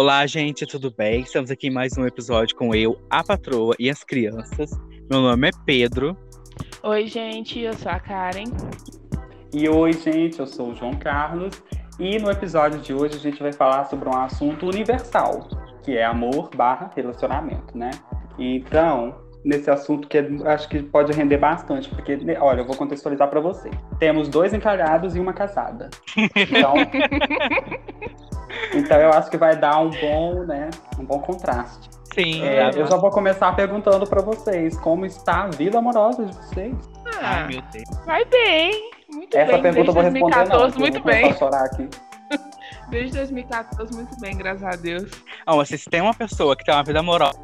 Olá, gente, tudo bem? Estamos aqui em mais um episódio com eu, a patroa e as crianças. Meu nome é Pedro. Oi, gente, eu sou a Karen. E oi, gente, eu sou o João Carlos. E no episódio de hoje a gente vai falar sobre um assunto universal, que é amor barra relacionamento, né? Então, nesse assunto que é, acho que pode render bastante, porque, né, olha, eu vou contextualizar para você. Temos dois encalhados e uma casada. Então, então eu acho que vai dar um bom, né, um bom contraste. Sim, É, eu já vou começar perguntando para vocês como está a vida amorosa de vocês. Ah, Ai, meu Deus. vai bem. Muito Essa bem. pergunta eu vou responder não, 2014, porque eu muito vou começar bem. chorar aqui. Desde 2014, muito bem, graças a Deus. Ah, mas se tem uma pessoa que tem uma vida amorosa,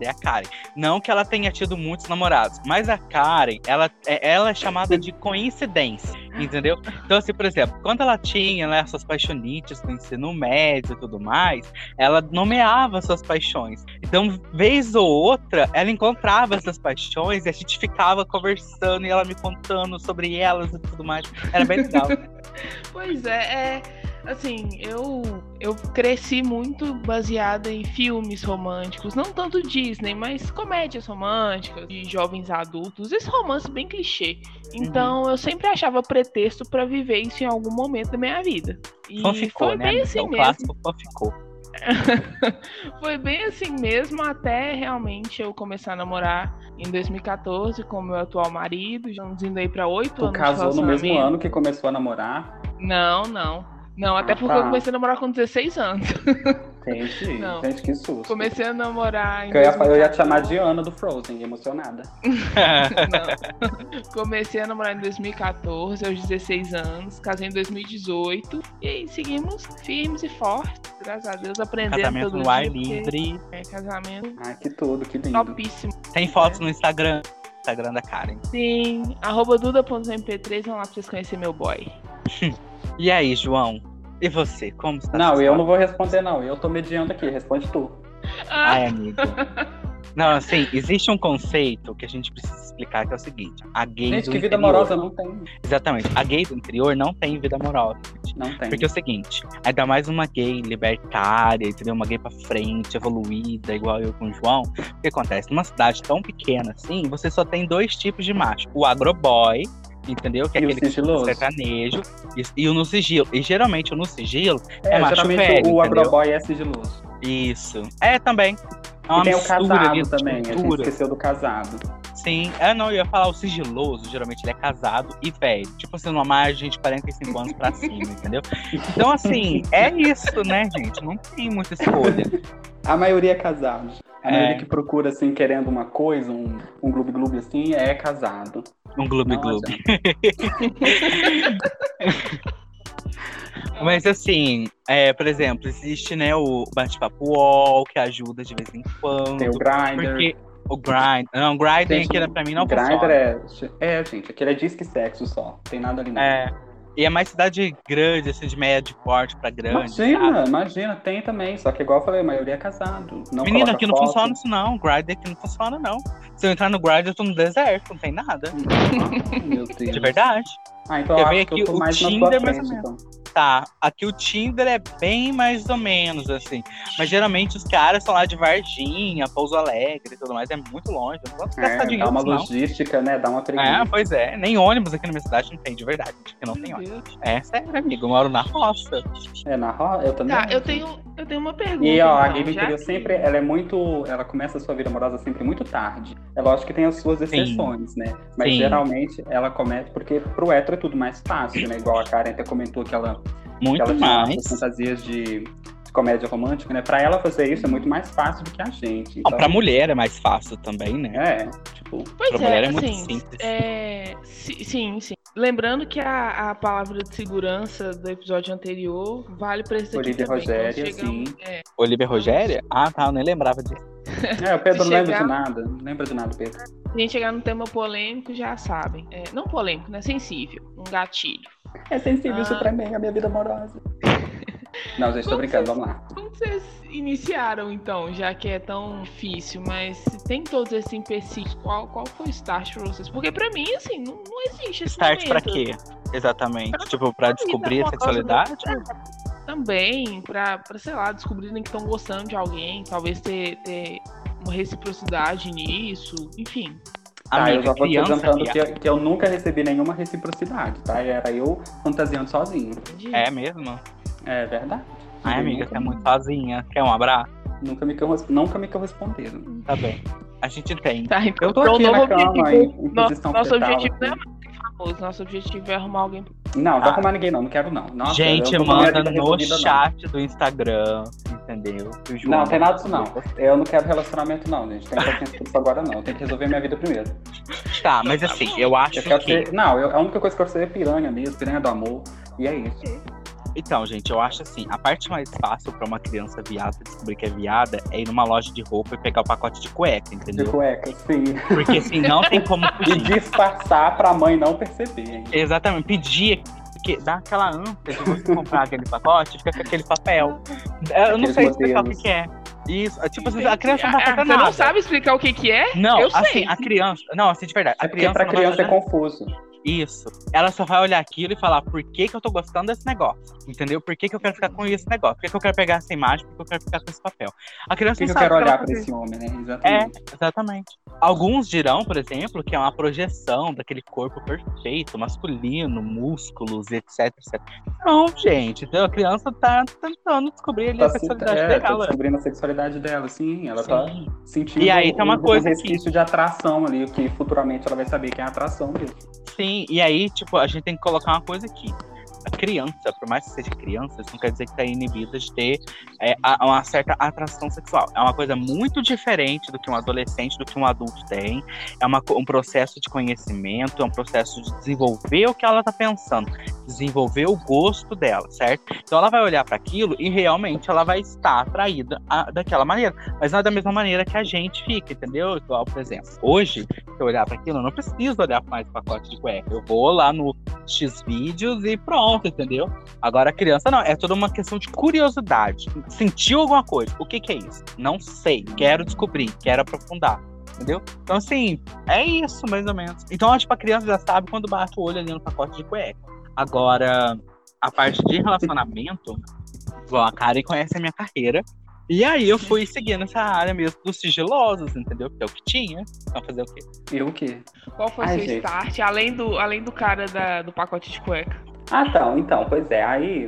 é a Karen. Não que ela tenha tido muitos namorados, mas a Karen, ela, é- ela é chamada de coincidência, entendeu? Então, assim, por exemplo, quando ela tinha né, suas paixonites no ensino médio e tudo mais, ela nomeava suas paixões. Então, vez ou outra, ela encontrava essas paixões e a gente ficava conversando e ela me contando sobre elas e tudo mais. Era bem legal. Pois é, é. Assim, eu, eu cresci muito baseada em filmes românticos, não tanto Disney, mas comédias românticas de jovens adultos, esse romance bem clichê. Então eu sempre achava pretexto pra viver isso em algum momento da minha vida. E Então ficou, foi né? bem amiga? assim o mesmo. só ficou. Foi bem assim mesmo, até realmente eu começar a namorar em 2014 com meu atual marido. Estamos indo aí pra oito anos casou no mesmo ano que começou a namorar? Não, não. Não, até Ah, porque tá. eu comecei a namorar com 16 anos. Entendi. Não. Gente, que susto. Comecei a namorar em eu, ia, eu ia te 2014. chamar de Ana do Frozen, emocionada. Não. Comecei a namorar em 2014, aos 16 anos. Casei em 2018. E aí seguimos firmes e fortes. Graças a Deus, aprendendo Casamento todo no ar livre. É casamento Ai, que tudo, que lindo. topíssimo. Tem fotos no Instagram. Instagram da Karen. Sim, arroba duda.mp3, vão lá pra vocês conhecerem meu boy. E aí, João? E você? Como está? Não, eu não vou responder, não. Eu tô mediando aqui, responde tu. Ah, Ai, amigo. Não, assim, existe um conceito que a gente precisa explicar que é o seguinte: a gay Gente, do que vida interior. amorosa não tem. Exatamente. A gay do interior não tem vida amorosa. gente. Não tem. Porque é o seguinte, ainda mais uma gay libertária, entendeu? Uma gay pra frente, evoluída, igual eu com o João. O que acontece? Numa cidade tão pequena assim, você só tem dois tipos de macho. O agroboy, entendeu? Que é aquele sigiloso. sertanejo. E, e o no sigilo. E geralmente o no sigilo É, é macho geralmente velho, o agroboy é sigiloso. Isso. É, também. É uma e tem o casado também, a gente esqueceu do casado. Sim. É, não, eu ia falar o sigiloso, geralmente ele é casado e velho. Tipo assim, numa margem de 45 anos pra cima, entendeu? Então, assim, é isso, né, gente? Não tem muita escolha. A maioria é casado. A É. maioria que procura, assim, querendo uma coisa, um, um gloob-gloob assim, é casado. Um gloob gloob. Mas assim, é, por exemplo, existe, né, o bate-papo wall, que ajuda de vez em quando. Tem o Grindr. Porque o grind. Não, o Gente, aqui pra mim não Grindr funciona. é... É, gente, aquele é disque sexo só. Tem nada ali não. É. E é mais cidade grande, assim, de médio porte pra grande. sabe? Imagina, imagina, tem também. Só que igual eu falei, a maioria é casado. Não Menina, aqui não foto. funciona isso não. Grindr aqui não funciona, não. Se eu entrar no Grindr, eu tô no deserto, não tem nada. Ai, meu Deus. De verdade. Ah, então eu acho que aqui eu tô o mais na Tinder, tua mais ou frente, então. Tá, aqui o Tinder é bem mais ou menos, assim. Mas geralmente os caras são lá de Varginha, Pouso Alegre e tudo mais. É muito longe. Eu não posso gastar É, dinheiro dá uma não. logística, né? Dá uma É, preguiça. pois é. Nem ônibus aqui na minha cidade não tem, de verdade. Que não tem Meu ônibus. Deus. É sério, amigo. Eu moro na roça. É, na roça, eu também. Tá, eu tenho, eu tenho uma pergunta. E ó, a então, já interior que- sempre, ela é muito. Ela começa a sua vida amorosa sempre muito tarde. É lógico que tem as suas exceções, né? Mas Sim. geralmente ela começa, porque pro hétero é tudo mais fácil, né? Igual a Karen até comentou que ela, Muito ela mais. essas fantasias de, comédia romântica, né? Pra ela fazer isso é muito mais fácil do que a gente. Ó, Então, pra mulher é mais fácil também, né? É, tipo, Pois Pra é, mulher é muito assim, simples. é, si- sim, sim. Lembrando que a, a palavra de segurança do episódio anterior vale pra esse aqui Olivia. Quando Rogéria, sim. é, Olivia Rogéria? Ah, tá. Eu nem lembrava disso. É, o Pedro não lembra de nada. Não lembra de nada, Pedro. Se a gente chegar no tema polêmico, já sabem. É, não polêmico, né? Sensível. Um gatilho. É sensível Ah. isso pra mim, a minha vida amorosa. Não, gente, tô brincando, vocês- vamos lá. Como vocês iniciaram, então, já que é tão difícil, mas se tem todos esses empecilhos, qual, qual foi o start pra vocês? Porque pra mim, assim, não, não existe esse Start pra momento. quê? Exatamente. Tipo, pra descobrir a sexualidade? também, pra, pra sei lá, descobrirem que estão gostando de alguém, talvez ter, ter uma reciprocidade nisso, enfim. Tá, Amiga, eu já vou te adiantando que, que eu nunca recebi nenhuma reciprocidade, tá? Era eu fantasiando sozinho. É mesmo? É verdade. Ai, amiga, nunca, você é muito sozinha. Quer um abraço? nunca, me, nunca me corresponderam. Tá bem. A gente tem. Tá, então, Eu tô aqui na novo cama, objetivo, em, em nosso fetal, objetivo não é assim. mais ser famoso, nosso objetivo é arrumar alguém. Não, não vou Ah. arrumar ninguém não, não quero não. Nossa, gente, eu manda no resolvida, não. chat do Instagram, entendeu? Que João Não, tem nada disso não. Eu não quero relacionamento não, gente. Tem paciência com isso agora não. Tem que resolver minha vida primeiro. Tá, mas assim, eu acho Eu quero que. ser... Não, eu- a única coisa que eu quero ser é piranha mesmo, piranha do amor. E é isso. Então, gente, eu acho assim, a parte mais fácil pra uma criança viada descobrir que é viada é ir numa loja de roupa e pegar o pacote de cueca, De entendeu? cueca, sim. Porque assim, não tem como E fugir. disfarçar pra mãe não perceber, hein? Exatamente, pedir. Porque dá aquela ânsia de você comprar aquele pacote fica com aquele papel. Eu não Aqueles sei explicar o que, modelos. que é. Isso, é tipo assim, a criança não tá Você não sabe explicar o que que é? Não, Eu assim, sei. a criança. Não, assim, de verdade. A É porque criança pra não vai criança é fazer confuso. Isso. Ela só vai olhar aquilo e falar por que, que eu tô gostando desse negócio. Entendeu? Por que, que eu quero ficar com esse negócio? Por que, que eu quero pegar essa imagem? Por que eu quero ficar com esse papel? A Por criança que, que não eu quero que olhar fazer. esse homem, né? É, Exatamente. exatamente. Alguns dirão, por exemplo, que é uma projeção daquele corpo perfeito, masculino, músculos, etc, etc. Não, gente. Então a criança tá tentando descobrir ali a Tá, se- sexualidade é, tá dela. descobrindo a sexualidade dela, sim. Ela tá Sim. sentindo E aí tem uma um, coisa um que- resquício de atração ali, que futuramente ela vai saber que é atração mesmo. Sim, e aí, tipo, a gente tem que colocar uma coisa aqui. Criança, por mais que seja criança, isso não quer dizer que tá inibida de ter é, uma certa atração sexual. É uma coisa muito diferente do que um adolescente, do que um adulto tem. É uma um processo de conhecimento, é um processo de desenvolver o que ela tá pensando, desenvolver o gosto dela, certo? Então ela vai olhar para aquilo e realmente ela vai estar atraída a- daquela maneira. Mas não é da mesma maneira que a gente fica, entendeu? Igual, por exemplo, hoje, se eu olhar para aquilo, eu não preciso olhar mais pacote de cueca. Eu vou lá no X vídeos e pronto, entendeu? Agora a criança não, é toda uma questão de curiosidade. Sentiu alguma coisa? O que, que é isso? Não sei. Quero descobrir, quero aprofundar. Entendeu? Então, assim, é isso, mais ou menos. Então, tipo, a criança já sabe quando bate o olho ali no pacote de cueca. Agora, a parte de relacionamento, igual a Karen conhece a minha carreira. E aí eu fui seguindo essa área mesmo dos sigilosos, entendeu? Que é o que tinha. Então fazer o quê? E o quê? Qual foi o Ai, seu gente. start, além do, além do cara da- do pacote de cueca? Ah, então, então, pois é. Aí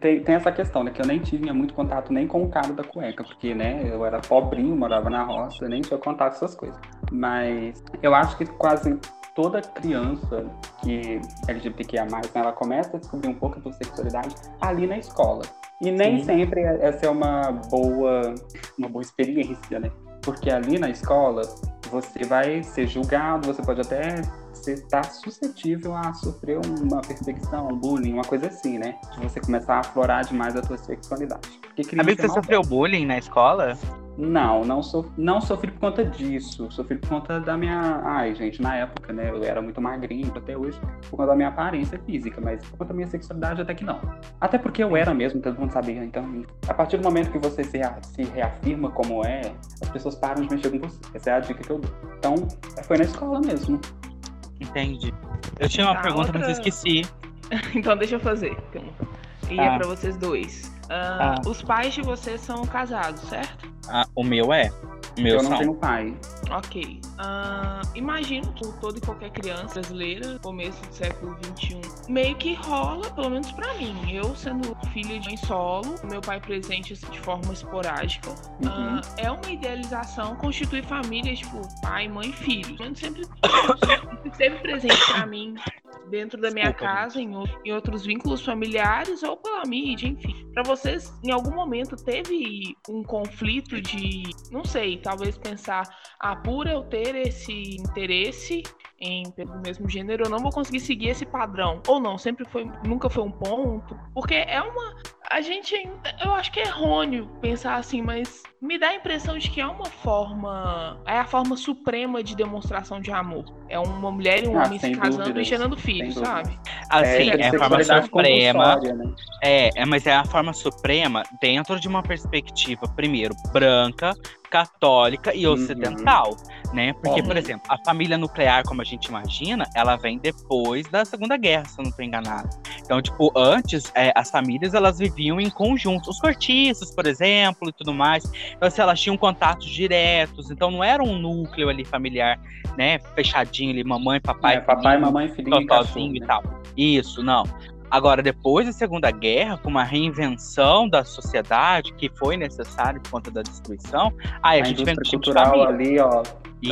tem, tem essa questão, né? Que eu nem tinha muito contato nem com o cara da cueca, porque, né, eu era pobrinho, morava na roça, nem tinha contato com essas coisas. Mas eu acho que quase toda criança que é LGBTQIA+, né, ela começa a descobrir um pouco da sexualidade ali na escola. E nem Sim. sempre essa é uma boa, uma boa experiência, né? Porque ali na escola você vai ser julgado, você pode até estar suscetível a sofrer uma perseguição, um bullying, uma coisa assim, né? De você começar a aflorar demais a tua sexualidade. Porque Amigo, você sofreu bullying na escola? Não, não, so, não sofri por conta disso. Sofri por conta da minha. Ai, gente, na época, né? Eu era muito magrinho até hoje, por conta da minha aparência física, mas por conta da minha sexualidade, até que não. Até porque eu era mesmo, todo mundo sabia. Então, a partir do momento que você se, se reafirma como é, as pessoas param de mexer com você. Essa é a dica que eu dou. Então, foi na escola mesmo. Entendi. Eu tinha uma Tá, pergunta, mas eu outra- esqueci. Então deixa eu fazer. E Tá. é pra vocês dois. Ah, Tá. Os pais de vocês são casados, certo? Ah, o meu é. Meu eu não tenho pai. Ok. Ah, imagino que toda e qualquer criança brasileira, começo do século XXI, meio que rola, pelo menos pra mim. Eu, sendo filha de mãe solo, meu pai presente assim, de forma esporádica, Uhum. ah, é uma idealização constituir família, tipo, pai, mãe e filho. Mas sempre, sempre esteve presente pra mim dentro da minha Desculpa, casa, em, em outros vínculos familiares ou pela mídia, enfim. Pra vocês, em algum momento teve um conflito de, não sei, talvez pensar, ah, por eu ter esse interesse em pelo mesmo gênero, eu não vou conseguir seguir esse padrão. Ou não, sempre foi, nunca foi um ponto. Porque é uma. A gente. Eu acho que é errôneo pensar assim, mas me dá a impressão de que é uma forma. É a forma suprema de demonstração de amor. É uma mulher e um Ah, homem se casando e dúvidas, gerando filhos, dúvidas. sabe? Assim, é, a forma suprema. né? É, é, mas é a forma suprema dentro de uma perspectiva, primeiro, branca, católica e Uhum. Né? Porque, por exemplo, a família nuclear, como a gente imagina, ela vem depois da Segunda Guerra, se eu não estou enganado. Então, tipo, antes, é, as famílias, elas viviam em conjunto. Os cortiços, por exemplo, e tudo mais. Então, assim, elas tinham contatos diretos. Então, não era um núcleo ali familiar, né? Fechadinho ali, mamãe, papai, é, papai, mamãe, filhinho, sozinho e tal. Isso, não. Agora, depois da Segunda Guerra, com uma reinvenção da sociedade que foi necessária por conta da destruição, aí a, a gente vem tipo cultural ali, ó,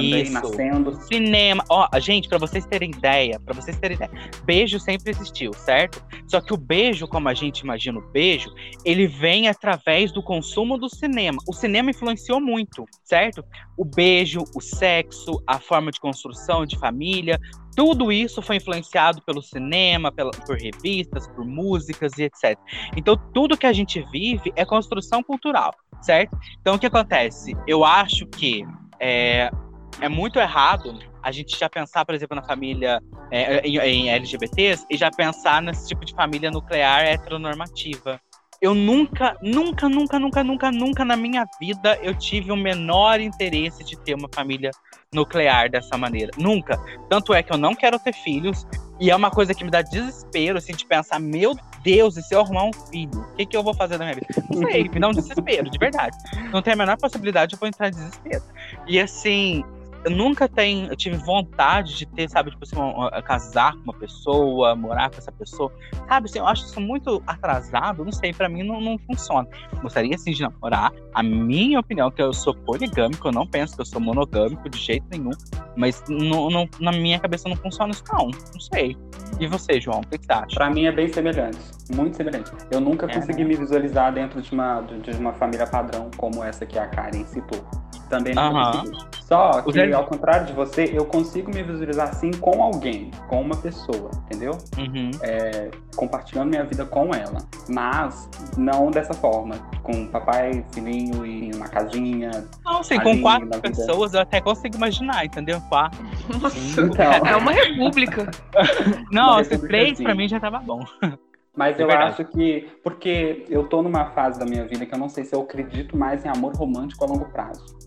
isso. nascendo. Cinema. Ó, gente, para vocês terem ideia, para vocês terem ideia, beijo sempre existiu, certo? Só que o beijo, como a gente imagina o beijo, ele vem através do consumo do cinema. O cinema influenciou muito, certo? O beijo, o sexo, a forma de construção de família, tudo isso foi influenciado pelo cinema, pela, por revistas, por músicas e etc. Então, tudo que a gente vive é construção cultural, certo? Então, o que acontece? Eu acho que é, é muito errado a gente já pensar, por exemplo, na família é, em, em, LGBTs e já pensar nesse tipo de família nuclear heteronormativa. Eu nunca, nunca, nunca, nunca, nunca, nunca na minha vida eu tive o menor interesse de ter uma família nuclear dessa maneira. Nunca. Tanto é que eu não quero ter filhos. E é uma coisa que me dá desespero, assim, de pensar, meu Deus, e se eu arrumar um filho, o que, que eu vou fazer na minha vida? Não sei, me dá um desespero, de verdade. Não tem a menor possibilidade, eu vou entrar em desespero. E assim, eu nunca tenho, eu tive vontade de ter, sabe, tipo assim, uma, casar com uma pessoa, morar com essa pessoa. Sabe, assim, eu acho isso muito atrasado, não sei, para mim não, não funciona. Gostaria, assim, de namorar. A minha opinião, que eu sou poligâmico, eu não penso que eu sou monogâmico de jeito nenhum. Mas na minha cabeça não funciona isso, não. Não sei. E você, João, o que, que você acha? Pra mim é bem semelhante. Muito semelhante. Eu nunca é, consegui né? me visualizar dentro de uma, de uma família padrão como essa que a Karen citou. Também não uhum. Só que, Zé... ao contrário de você, eu consigo me visualizar assim com alguém, com uma pessoa, entendeu? Uhum. É, compartilhando minha vida com ela. Mas não dessa forma, com papai, filhinho e uma casinha. Não, assim, com quatro pessoas eu até consigo imaginar, entendeu? Quatro. Nossa, então... é uma república. não, se três assim. pra mim já tava bom. Mas eu acho que. Porque eu tô numa fase da minha vida que eu não sei se eu acredito mais em amor romântico a longo prazo.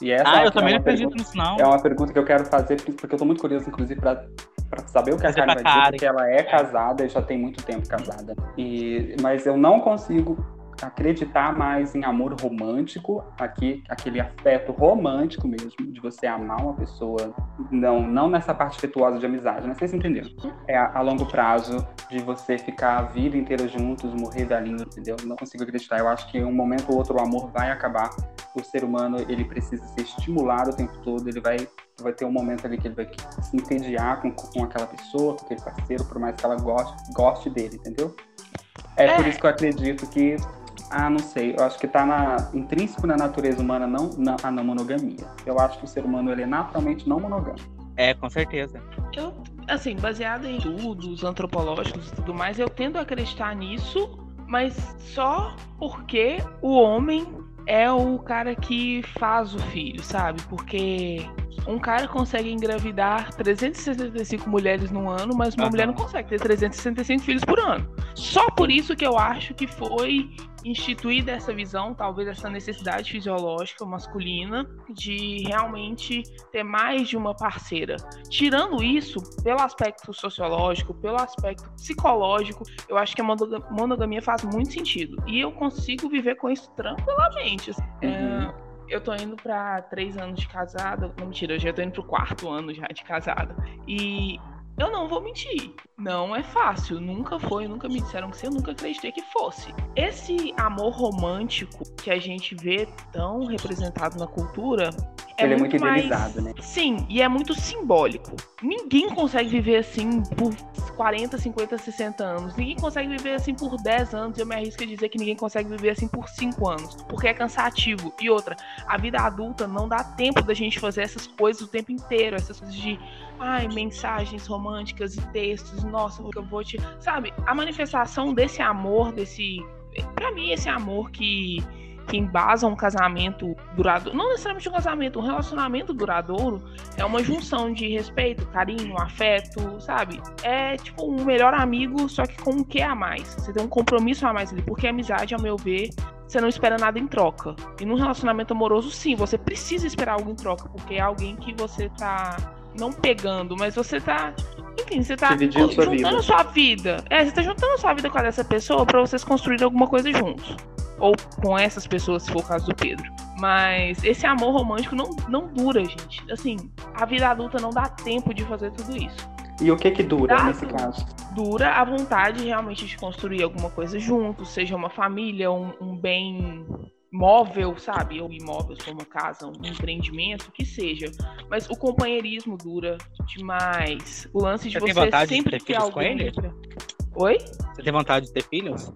E essa ah, é eu também não acredito nisso, não. É uma pergunta que eu quero fazer, porque eu tô muito curioso, inclusive, pra, pra saber o que a Karen vai dizer, porque ela é casada e já tem muito tempo casada. E, mas eu não consigo acreditar mais em amor romântico, aqui, aquele afeto romântico mesmo, de você amar uma pessoa, não, não nessa parte afetuosa de amizade, né? Vocês entenderam? É a, a, longo prazo, de você ficar a vida inteira juntos, morrer velhinho, entendeu? Não consigo acreditar. Eu acho que um momento ou outro o amor vai acabar. O ser humano, ele precisa ser estimulado o tempo todo, ele vai vai ter um momento ali que ele vai se entediar com, com aquela pessoa, com aquele parceiro, por mais que ela goste, goste dele, entendeu? É, é, por isso que eu acredito que ah, não sei. Eu acho que está na, intrínseco na natureza humana não, na, a não monogamia. Eu acho que o ser humano ele é naturalmente não monogâmico. É, com certeza. Eu, assim, baseado em estudos antropológicos e tudo mais, eu tendo a acreditar nisso, mas só porque o homem é o cara que faz o filho, sabe? Porque um cara consegue engravidar 365 mulheres no ano, mas uma uhum. mulher não consegue ter 365 filhos por ano. Só por isso que eu acho que foi instituída essa visão, talvez essa necessidade fisiológica masculina de realmente ter mais de uma parceira. Tirando isso, pelo aspecto sociológico, pelo aspecto psicológico, eu acho que a monogamia faz muito sentido. E eu consigo viver com isso tranquilamente. Uhum. É eu tô indo para três anos de casada. Não, mentira, eu já tô indo pro quarto ano já de casada. E eu não vou mentir. Não é fácil. Nunca foi, nunca me disseram que você, eu nunca acreditei que fosse. Esse amor romântico que a gente vê tão representado na cultura. É Ele muito é muito idealizado, mais... né? Sim, e é muito simbólico. Ninguém consegue viver assim por 40, 50, 60 anos. Ninguém consegue viver assim por 10 anos. Eu me arrisco a dizer que ninguém consegue viver assim por 5 anos. Porque é cansativo. E outra, a vida adulta não dá tempo da gente fazer essas coisas o tempo inteiro. Essas coisas de ai, mensagens românticas e textos, nossa, eu vou te. Sabe, a manifestação desse amor, desse. para mim, esse amor que, que embasa um casamento duradouro, não necessariamente um casamento, um relacionamento duradouro, é uma junção de respeito, carinho, afeto, sabe? É tipo um melhor amigo, só que com um que a mais. Você tem um compromisso a mais ali, porque a amizade, ao meu ver, você não espera nada em troca. E num relacionamento amoroso, sim, você precisa esperar algo em troca, porque é alguém que você tá não pegando, mas você tá. Enfim, você tá Dividindo sua juntando vida. a sua vida. É, você tá juntando a sua vida com a dessa pessoa pra vocês construírem alguma coisa juntos. Ou com essas pessoas, se for o caso do Pedro. Mas esse amor romântico não, não dura, gente. Assim, a vida adulta não dá tempo de fazer tudo isso. E o que que dura nesse caso? Dura a vontade realmente de construir alguma coisa juntos, seja uma família, um, um bem móvel, sabe? Ou imóvel, for uma casa, um empreendimento, que seja. Mas o companheirismo dura demais. O lance de Você tem você, vontade de sempre ter ter filhos com ele? pra- Oi? Você tem vontade de ter filhos?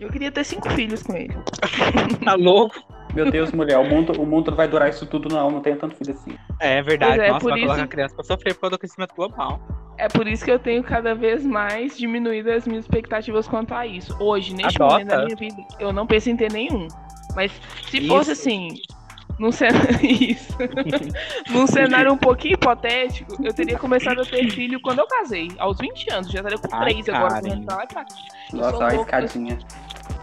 Eu queria ter cinco filhos com ele. Tá louco? Meu Deus, mulher, o mundo, o mundo não vai durar isso tudo, não. Não tenho tanto filho assim. É verdade. Pois é, Nossa, por vai colocar isso- a criança pra sofrer por causa do aquecimento global. É por isso que eu tenho cada vez mais diminuído as minhas expectativas quanto a isso. Hoje, neste Adota. momento da minha vida, eu não penso em ter nenhum. Mas se fosse Isso. assim, num cenário. Isso. num cenário um pouquinho hipotético, eu teria começado a ter filho quando eu casei, aos 20 anos. Já estaria com Ai, 3 agora. Eu Nossa, sou olha a louca. escadinha.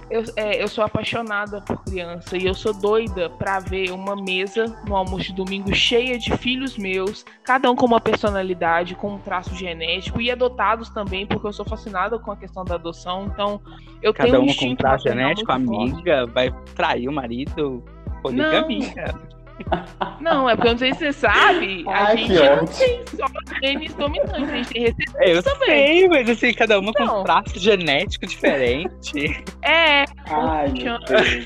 Eu, é, eu sou apaixonada por criança e eu sou doida pra ver uma mesa no almoço de domingo cheia de filhos meus, cada um com uma personalidade, com um traço genético e adotados também, porque eu sou fascinada com a questão da adoção. Então, eu Cada tenho um uma com instinto traço genético, muito forte. amiga, vai trair o marido. Poligamia. Não, é porque eu não sei se você sabe, a Ai, gente não tem só genes dominantes, a gente tem recessivo Eu também. sei, mas assim, cada uma com Não. um traço genético diferente. É, Ai, meu Deus.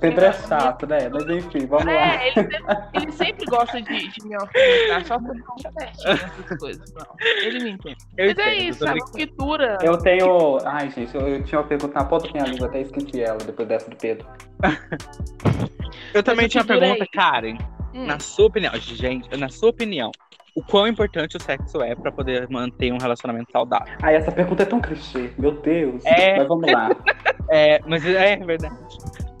Pedro é chato, né? Mas enfim, vamos lá. É, ele sempre, ele sempre gosta de, de me alfinetar, só por não certinho essas coisas. Não, ele me entende. Eu Mas é entendo, isso, tô sabe? brincando. O que dura. Eu tenho. Ai, gente, eu, eu tinha uma pergunta na ponta da minha língua, até esqueci ela depois dessa do Pedro. Eu também tinha uma dura é pergunta, isso. Karen. Hum, Na sua opinião, gente, na sua opinião, o quão importante o sexo é pra poder manter um relacionamento saudável? Ai, essa pergunta é tão clichê, meu Deus. É. Mas vamos lá. É, mas é verdade.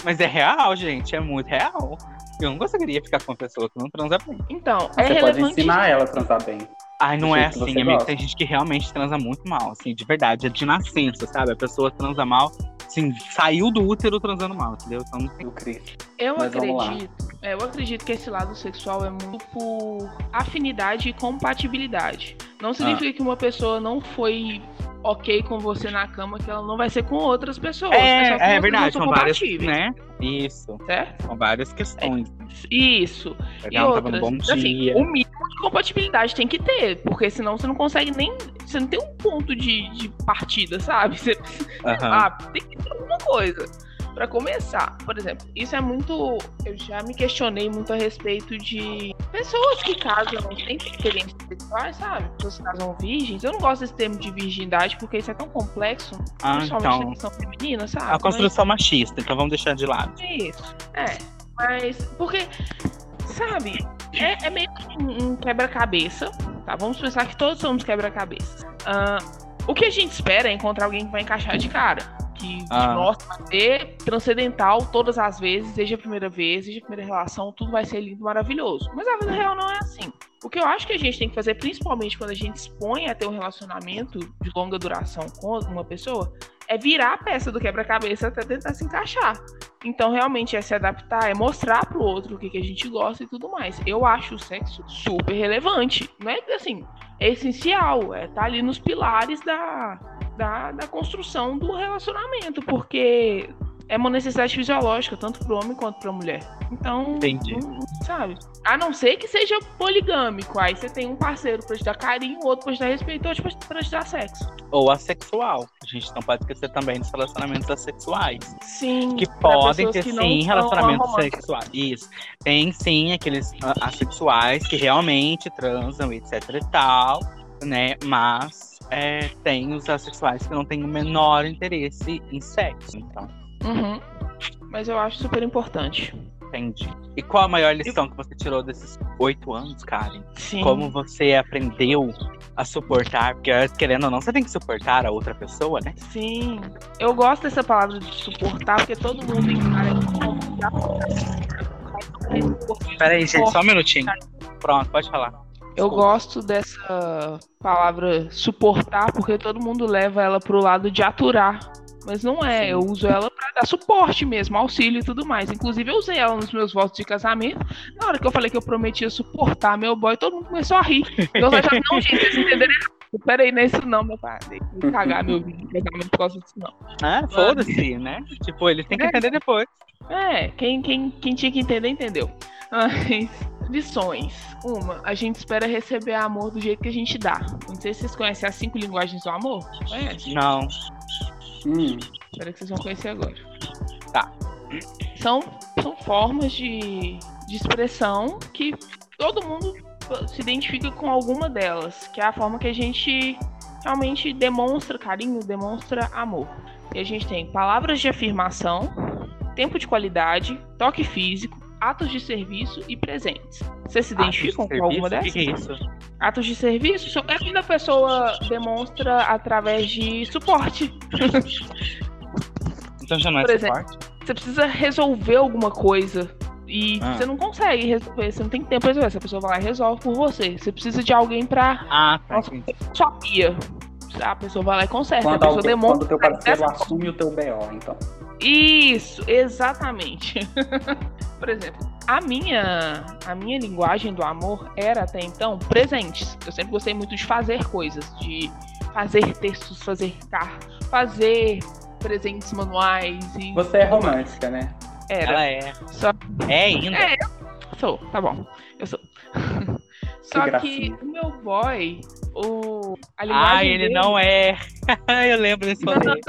Mas é real, gente, é muito real. Eu não conseguiria ficar com uma pessoa que não transa bem. Então, é Você pode relevante. ensinar ela a transar bem. Ai, não é assim, amigo. gosta. Tem gente que realmente transa muito mal, assim, de verdade. É de nascença, sabe? A pessoa transa mal, assim, saiu do útero transando mal, entendeu? Então não tem. Do Cris. Eu lá. acredito, é, eu acredito que esse lado sexual é muito por afinidade e compatibilidade. Não significa que uma pessoa não foi ok com você na cama, que ela não vai ser com outras pessoas. É, é não verdade, são várias, né? Isso, certo? são várias questões. Isso. E Ela outras, bom assim, dia. o mínimo de compatibilidade tem que ter, porque senão você não consegue nem. Você não tem um ponto de, de partida, sabe? Você, Aham. ah, tem que ter alguma coisa. Pra começar, por exemplo, isso é muito. Eu já me questionei muito a respeito de pessoas que casam sem ter experiências sexuais, sabe? Pessoas que casam virgens. Eu não gosto desse termo de virgindade porque isso é tão complexo, Ah, principalmente na então. questão feminina, sabe? A construção machista, então vamos deixar de lado. Isso, é. Mas, porque, sabe, é, é meio que um, um quebra-cabeça, tá? Vamos pensar que todos somos quebra-cabeça. Ah, o que a gente espera é encontrar alguém que vai encaixar de cara. Que, Ah. nossa, vai ser transcendental todas as vezes, seja a primeira vez, seja a primeira relação, tudo vai ser lindo, maravilhoso. Mas a vida real não é assim. O que eu acho que a gente tem que fazer, principalmente quando a gente expõe a ter um relacionamento de longa duração com uma pessoa, é virar a peça do quebra-cabeça até tentar se encaixar. Então, realmente, é se adaptar, é mostrar pro outro o que, que a gente gosta e tudo mais. Eu acho o sexo super relevante. Não é assim, é essencial. É tá ali nos pilares da, da, da construção do relacionamento. Porque é uma necessidade fisiológica, tanto pro homem quanto pra mulher. Então, Entendi. não- sabe? A não ser que seja poligâmico. Aí você tem um parceiro pra te dar carinho, outro pra te dar respeito, outro pra te dar sexo. Ou assexual. A gente não pode esquecer também dos relacionamentos assexuais. Sim. Que podem ter que sim relacionamentos sexuais. Isso. Tem sim aqueles ah, assexuais que realmente transam, etc e tal, né? Mas é, tem os assexuais que não têm o menor interesse em sexo. Então, Uhum. Mas eu acho super importante. entendi. E qual a maior lição que você tirou desses oito anos, Karen? Sim. Como você aprendeu a suportar? Porque querendo ou não, você tem que suportar a outra pessoa, né? Sim. Eu gosto dessa palavra de suportar, porque todo mundo encara como Peraí, gente, só um minutinho. Pronto, pode falar. Eu gosto dessa palavra suportar, porque todo mundo leva ela pro lado de aturar. Mas não é, Sim. eu uso ela pra dar suporte mesmo, auxílio e tudo mais. Inclusive, eu usei ela nos meus votos de casamento. Na hora que eu falei que eu prometia suportar meu boy, todo mundo começou a rir. Eu já, não, gente, vocês entenderam. Peraí, não é isso não, meu pai. Não cagar meu vídeo de casamento por causa disso, não. Ah, foda-se, né? Tipo, eles têm que É. entender depois. É, quem, quem, quem tinha que entender, entendeu. Mas, lições. Uma, a gente espera receber amor do jeito que a gente dá. Não sei se vocês conhecem as cinco linguagens do amor. Conhece? Não. Hum, Espero que vocês vão conhecer agora. Tá. São, são formas de, de expressão que todo mundo se identifica com alguma delas, que é a forma que a gente realmente demonstra carinho, demonstra amor. E a gente tem palavras de afirmação, tempo de qualidade, toque físico, atos de serviço e presentes. Vocês se identificam com alguma dessas? Que, que é isso? Atos de serviço são- é quando a pessoa demonstra através de suporte. Então já não é Por exemplo, suporte? você precisa resolver alguma coisa e Ah. você não consegue resolver, você não tem tempo pra resolver, essa pessoa vai lá e resolve por você. Você precisa de alguém pra Ah, tá. Nossa. sua pia. A pessoa vai lá e conserta, a quando, pessoa alguém, demonstra. quando o teu parceiro assume o teu BO, então. Isso, exatamente. Por exemplo, a minha, a minha linguagem do amor era até então presentes. Eu sempre gostei muito de fazer coisas, de fazer textos, fazer cartas, fazer presentes manuais e Você é romântica, né? Era. Ela é. Só É ainda. É, Sou, tá bom. Eu sou. Só que, gracinha. o meu boy, o. A Ah, ele dele, não é. Eu lembro desse rolê.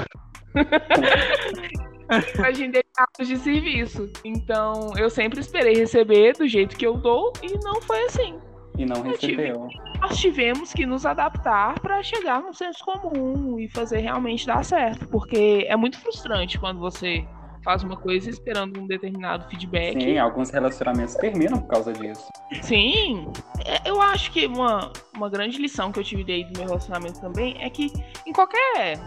A linguagem dele é atos de serviço. Então, eu sempre esperei receber do jeito que eu dou e não foi assim. E não Eu tive. recebeu. Nós tivemos que nos adaptar para chegar num senso comum e fazer realmente dar certo. Porque é muito frustrante quando você faz uma coisa esperando um determinado feedback. Sim, alguns relacionamentos terminam por causa disso. Sim, é, eu acho que uma, uma grande lição que eu tive daí do meu relacionamento também é que em qualquer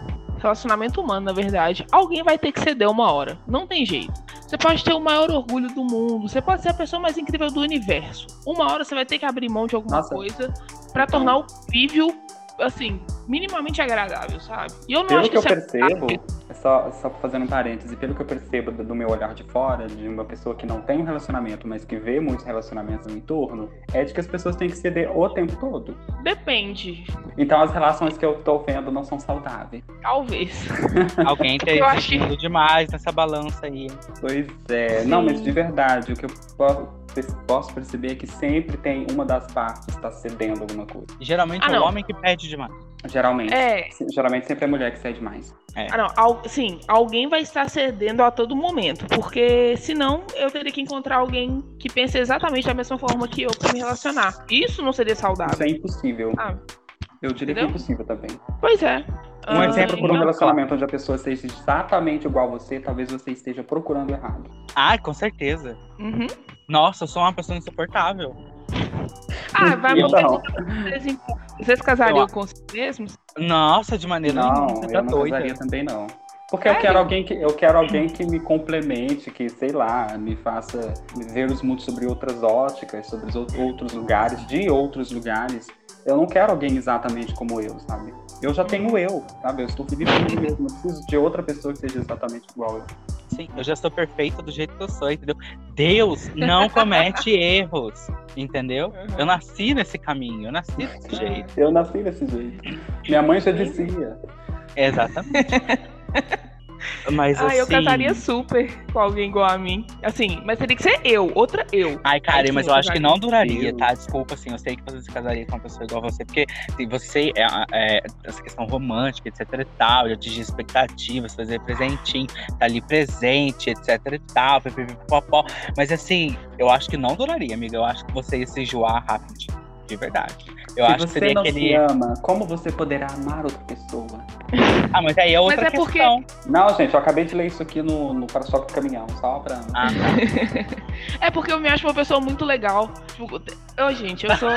relacionamento humano, na verdade, alguém vai ter que ceder uma hora. Não tem jeito. Você pode ter o maior orgulho do mundo, você pode ser a pessoa mais incrível do universo. Uma hora você vai ter que abrir mão de alguma Nossa. coisa pra Então- tornar o convívio, assim, minimamente agradável, sabe? E eu não Pelo acho que eu isso é percebo, é só, só fazendo um parêntese, pelo que eu percebo do, meu olhar de fora, de uma pessoa que não tem um relacionamento, mas que vê muitos relacionamentos no entorno, é de que as pessoas têm que ceder o tempo todo. Depende, Então as relações que eu tô vendo não são saudáveis. talvez. Alguém tá Eu acho que- demais nessa balança aí. Pois é. Não, mas Sim. de verdade, o que eu po- posso perceber é que sempre tem uma das partes que está cedendo alguma coisa. Geralmente Ah, é o homem que pede demais. Geralmente. É, Geralmente sempre é a mulher que cede mais. Ah, não. Al sim, alguém vai estar cedendo a todo momento. Porque senão eu teria que encontrar alguém que pense exatamente da mesma forma que eu pra me relacionar. Isso não seria Isso saudável. é impossível. Ah, Eu diria que é entendeu? impossível também. pois é. Um Ah, exemplo por um relacionamento onde a pessoa seja exatamente igual a você, talvez você esteja procurando errado. Ah, com certeza. Uhum. Nossa, eu sou uma pessoa insuportável. Ah, vai Então. vocês. Vocês casariam Eu- com si mesmos? Nossa, de maneira Não, nenhuma. Você tá eu não doida. casaria também não. Porque eu quero alguém que eu quero alguém que me complemente, que sei lá, me faça ver os mundos sobre outras óticas, sobre os ou- outros lugares, de outros lugares. Eu não quero alguém exatamente como eu, sabe? Eu já tenho eu, sabe? Eu estou feliz comigo mesmo. Não preciso de outra pessoa que seja exatamente igual eu. Sim, eu já sou perfeita do jeito que eu sou, entendeu? Deus não comete erros, entendeu? Eu nasci nesse caminho, eu nasci desse jeito. Eu nasci desse jeito. Minha mãe já dizia. Exatamente. Mas Ah, assim. eu casaria super com alguém igual a mim. Assim, mas teria que ser eu, outra eu. Ai, cara, mas eu acho que não duraria, tá? Desculpa, assim, eu sei que você se casaria com uma pessoa igual a você, porque se você é, é, essa questão romântica, etc e tal, de atingir expectativas, fazer presentinho, tá ali presente, etc e tal, pipipipopó. Mas assim, eu acho que não duraria, amiga. Eu acho que você ia se enjoar rápido, de verdade. Eu Se acho que você seria não aquele. se ama, como você poderá amar outra pessoa? Ah, mas aí é outra é porque- questão. Não, gente, eu acabei de ler isso aqui no, no para-choque do caminhão, só pra. Ah, É porque eu me acho uma pessoa muito legal. Tipo, eu, gente, eu sou.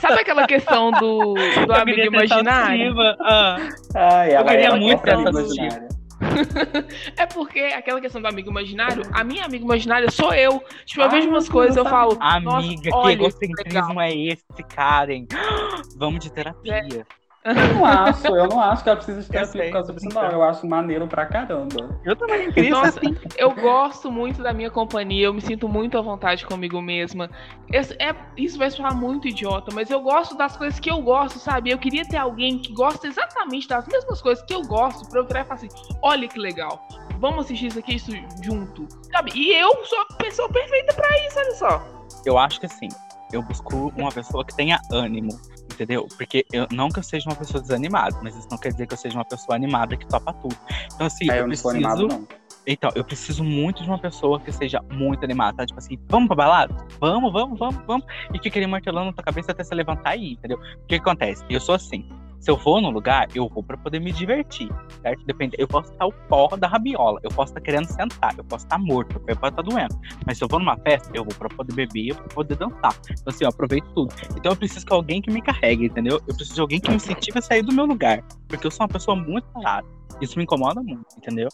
Sabe aquela questão do, do eu amigo imaginário? Ah, Ai, ela queria é muito essa autoestima. imaginária. É porque aquela questão do amigo imaginário, a minha amiga imaginária sou eu. Tipo, eu Ah, vejo umas eu coisas, eu não falo. amiga, Nossa, que legal. egocentrismo é esse, Karen? Vamos de terapia. Eu não acho, eu não acho que ela precisa terapia sei, por causa disso, não. Eu acho maneiro pra caramba. Eu também queria Nossa, assim. eu gosto muito da minha companhia, eu me sinto muito à vontade comigo mesma. Esse- é- isso vai soar muito idiota, mas eu gosto das coisas que eu gosto, sabe? Eu queria ter alguém que gosta exatamente das mesmas coisas que eu gosto, pra eu virar e falar assim: olha que legal, vamos assistir isso aqui isso junto, sabe? E eu sou a pessoa perfeita pra isso, olha só. Eu acho que assim, eu busco uma pessoa que tenha ânimo, entendeu? Porque eu não que eu seja uma pessoa desanimada, mas isso não quer dizer que eu seja uma pessoa animada que topa tudo. Então, assim, Aí eu, eu não sou preciso. animado, não. Então, eu preciso muito de uma pessoa que seja muito animada, tá? Tipo assim, vamos pra balada? Vamos, vamos, vamos, vamos. E fica ali martelando na tua cabeça até você levantar e ir, entendeu? O que acontece? Eu sou assim. Se eu vou num lugar, eu vou pra poder me divertir, certo? Depende. Eu posso estar o pó da rabiola, eu posso estar querendo sentar, eu posso estar morto, eu posso estar doendo. Mas se eu vou numa festa, eu vou pra poder beber, eu vou poder dançar. Então, assim, eu aproveito tudo. Então, eu preciso de alguém que me carregue, entendeu? Eu preciso de alguém que me incentive a sair do meu lugar. Porque eu sou uma pessoa muito parada. Isso me incomoda muito, entendeu?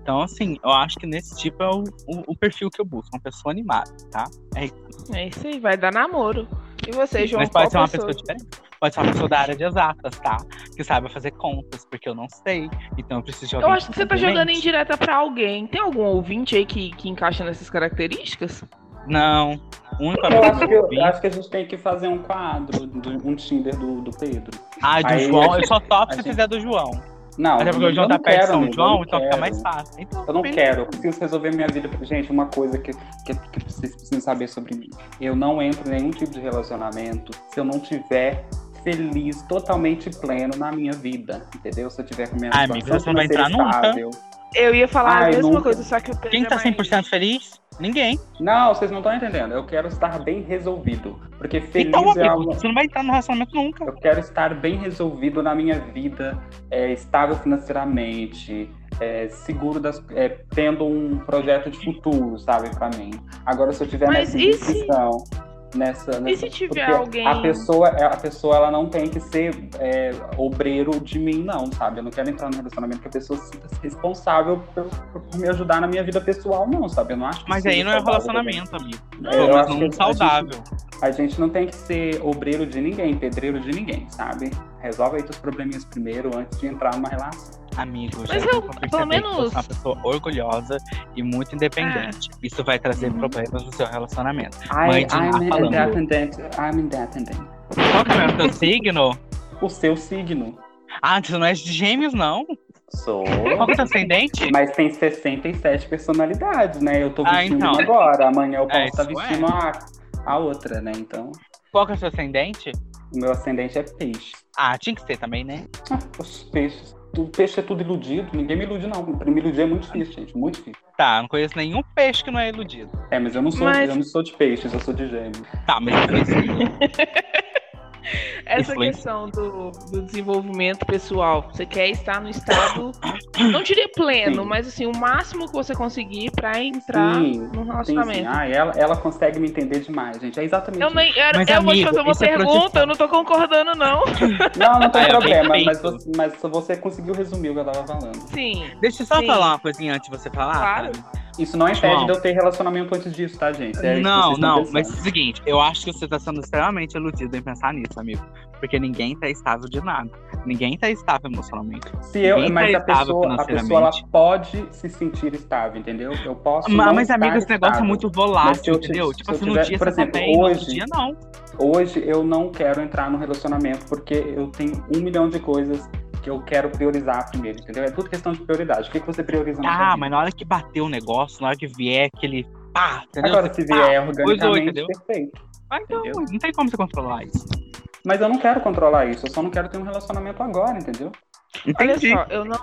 Então, assim, eu acho que nesse tipo é o, o, o perfil que eu busco, uma pessoa animada, tá? É isso. É isso aí, vai dar namoro. E você, João? Mas pode ser uma pessoa- pessoa diferente. Pode ser uma pessoa da área de exatas, tá? Que saiba fazer contas, porque eu não sei. Então eu preciso de alguém Eu acho que você tá jogando indireta pra alguém. Tem algum ouvinte aí que, que encaixa nessas características? Não. Eu acho, que, eu, acho que a gente tem que fazer um quadro, do- um Tinder do, do Pedro. Ah, do Aí, João. Eu só topo se gente- fizer do João. Não, Até porque eu o João não tá perto de São amigo, João, não então fica quero. mais fácil. Então, Eu não beleza. quero, eu preciso resolver minha vida. Gente, uma coisa que, que, que vocês precisam saber sobre mim. Eu não entro em nenhum tipo de relacionamento se eu não tiver feliz, totalmente pleno na minha vida. Entendeu? Se eu tiver com minha Ah, amigo, situação você não vai entrar nunca. estável. Eu ia falar Ai, a mesma nunca. coisa, só que o Pedro Quem tá é mais- 100% feliz? Ninguém. Não, vocês não estão entendendo. Eu quero estar bem resolvido. Porque feliz Então, é amigo, algo. você não vai entrar no relacionamento nunca. Eu quero estar bem resolvido na minha vida, é, estável financeiramente, é, seguro das, é, tendo um projeto de futuro, sabe, pra mim. Agora, se eu tiver Mas nessa e se- nessa, nessa se tiver porque alguém- a pessoa, é, a pessoa ela não tem que ser é, obreiro de mim, não, sabe? Eu não quero entrar num relacionamento que a pessoa se sinta responsável por, por me ajudar na minha vida pessoal, não, sabe? Eu não acho que Mas aí não é saudável também. relacionamento, amigo. É, eu menos acho não que a gente- saudável. A gente não tem que ser obreiro de ninguém, pedreiro de ninguém, sabe? Resolve aí teus probleminhas primeiro antes de entrar numa relação. Amigo, Mas já eu, pelo menos- é uma pessoa orgulhosa e muito independente. Isso vai trazer Uhum. problemas no seu relacionamento. I, Mãe de I'm falando. independent. I'm independent. Qual que é o teu signo? O seu signo. Ah, você não é de gêmeos, não? Sou. Qual que é o ascendente? Mas tem 67 personalidades, né? Eu tô Ah, vestindo então. uma agora, amanhã eu posso É, estar isso é. vestindo a, a outra, né? Então, Qual que é o seu ascendente? o meu ascendente é peixe. Ah, tinha que ser também, né? Ah, os peixes. O peixe é tudo iludido, ninguém me ilude, não. Pra me iludir é muito difícil, gente. Muito difícil. Tá, não conheço nenhum peixe que não é iludido. É, mas eu não sou, Mas- eu não sou de peixes, eu sou de gêmeos. Tá, mas influencia. Essa Influência. questão do, do desenvolvimento pessoal. Você quer estar no estado, não diria pleno, Sim. mas assim, o máximo que você conseguir pra entrar Sim, num Sim, sim. relacionamento. Ah, ela, ela consegue me entender demais, gente. É exatamente Eu, nem, eu, Mas, eu vou te amigo, fazer uma é pergunta, proteção. eu não tô concordando, não. Não, não tem Ah, é problema, mas você, mas você conseguiu resumir o que eu tava falando. Sim. Deixa eu só Sim. falar uma coisinha antes de você falar. Claro. cara. Isso não impede de eu ter relacionamento antes disso, tá, gente? É não, não, pensando. mas é o seguinte, eu acho que você tá sendo extremamente iludido em pensar nisso, amigo. Porque ninguém tá estável de nada. Ninguém tá estável emocionalmente. Se eu, ninguém mas tá a estável pessoa, a pessoa ela pode se sentir estável, entendeu? Eu posso. Ma- não Mas, amigo, esse negócio é estável. muito Mas se volátil, eu ti- entendeu? se Tipo eu assim, no tiver- dia por você tá exemplo, bem, no hoje- dia não. Hoje eu não quero entrar no relacionamento porque eu tenho um milhão de coisas que eu quero priorizar primeiro, entendeu? É tudo questão de prioridade. O que, que você prioriza na sua Ah, vida? mas na hora que bater o negócio, na hora que vier aquele pá, entendeu? Agora, se pá, vier coisou, organicamente, entendeu? perfeito. Ah, então, entendeu? não tem como você controlar isso. Mas eu não quero controlar isso, eu só não quero ter um relacionamento agora, entendeu? Olha só, eu não.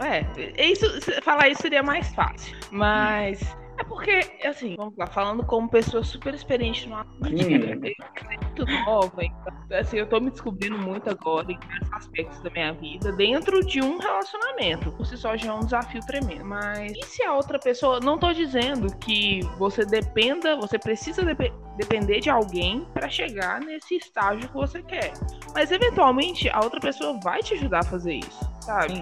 É, isso, falar isso seria mais fácil. Mas. É porque, assim, vamos lá, falando como pessoa super experiente no assunto, Hum. muito nova, então, assim, eu tô me descobrindo muito agora em vários aspectos da minha vida, dentro de um relacionamento. Por si só já é um desafio tremendo. Mas e se a outra pessoa. Não tô dizendo que você dependa, você precisa depe- depender de alguém pra chegar nesse estágio que você quer. Mas eventualmente a outra pessoa vai te ajudar a fazer isso, sabe?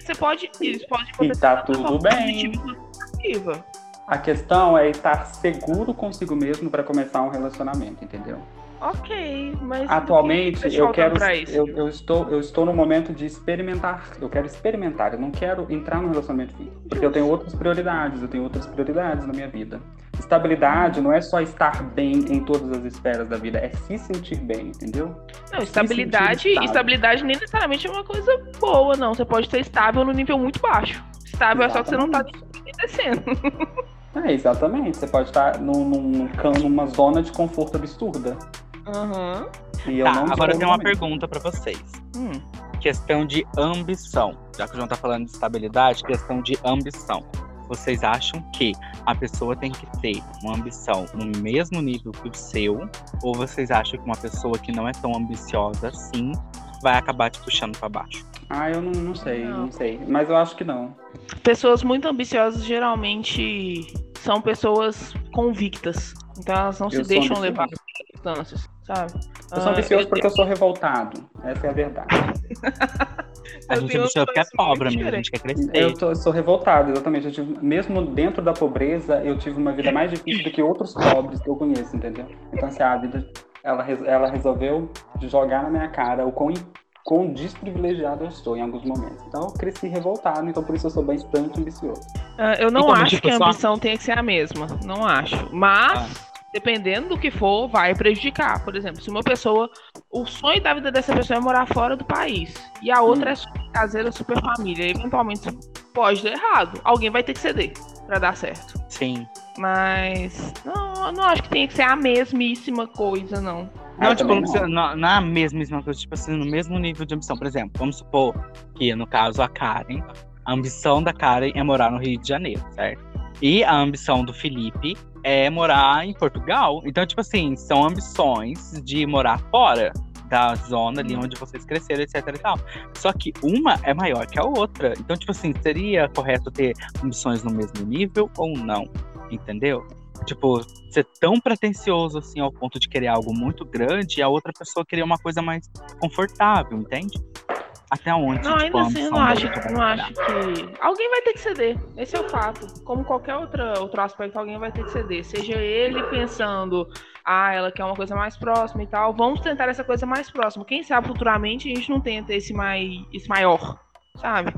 Você pode. Isso pode E acontecer tá tanto de tudo bem. positiva. A questão é estar seguro consigo mesmo para começar um relacionamento, entendeu? Ok, mas. Atualmente eu quero. Eu, eu, estou, eu estou no momento de experimentar. Eu quero experimentar. Eu não quero entrar no relacionamento. Porque eu tenho outras prioridades. Eu tenho outras prioridades na minha vida. Estabilidade não é só estar bem em todas as esferas da vida, é se sentir bem, entendeu? Não, estabilidade, estabilidade nem necessariamente é uma coisa boa, não. Você pode ser estável no nível muito baixo. Estável Exatamente. é só que você não tá descendo. É, exatamente. Você pode estar num, num, numa zona de conforto absurda. Uhum. E eu tá, não agora eu tenho uma pergunta para vocês. Hum. Questão de ambição. Já que o João tá falando de estabilidade, questão de ambição. Vocês acham que a pessoa tem que ter uma ambição no mesmo nível que o seu? Ou vocês acham que uma pessoa que não é tão ambiciosa assim vai acabar te puxando para baixo? Ah, eu não, não sei, não. não sei. Mas eu acho que não. Pessoas muito ambiciosas geralmente são pessoas convictas. Então elas não eu se deixam levar por circunstâncias, sabe? Eu sou ambicioso ah, porque eu... eu sou revoltado. Essa é a verdade. a gente é ambicioso porque é pobre, amigo. A gente quer crescer. Eu tô, sou revoltado, exatamente. Tive, mesmo dentro da pobreza, eu tive uma vida mais difícil do que outros pobres que eu conheço, entendeu? Então, assim, a vida, ela, ela resolveu jogar na minha cara o quão quão desprivilegiado eu estou em alguns momentos. Então eu cresci revoltado, então por isso eu sou bastante ambicioso. Uh, eu não então, acho tipo, que a ambição só... tenha que ser a mesma, não acho. Mas, ah. dependendo do que for, vai prejudicar. Por exemplo, se uma pessoa, o sonho da vida dessa pessoa é morar fora do país, e a outra hum. é super caseira, super família, eventualmente pode dar errado. Alguém vai ter que ceder para dar certo. Sim. Mas não, eu não acho que tenha que ser a mesmíssima coisa, não. Não, tipo, não precisa, na, na mesma coisa, tipo assim, no mesmo nível de ambição. Por exemplo, vamos supor que, no caso, a Karen, a ambição da Karen é morar no Rio de Janeiro, certo? E a ambição do Felipe é morar em Portugal. Então, tipo assim, são ambições de morar fora da zona ali onde vocês cresceram, etc e tal. Só que uma é maior que a outra. Então, tipo assim, seria correto ter ambições no mesmo nível ou não? Entendeu? Tipo, ser tão pretencioso assim ao ponto de querer algo muito grande e a outra pessoa querer uma coisa mais confortável, entende? Até onde? Não, tipo, ainda assim, eu não acho, não acho que. Alguém vai ter que ceder. Esse é o fato. Como qualquer outra, outro aspecto, alguém vai ter que ceder. Seja ele pensando, ah, ela quer uma coisa mais próxima e tal. Vamos tentar essa coisa mais próxima. Quem sabe futuramente a gente não tenta esse, mais, esse maior, sabe?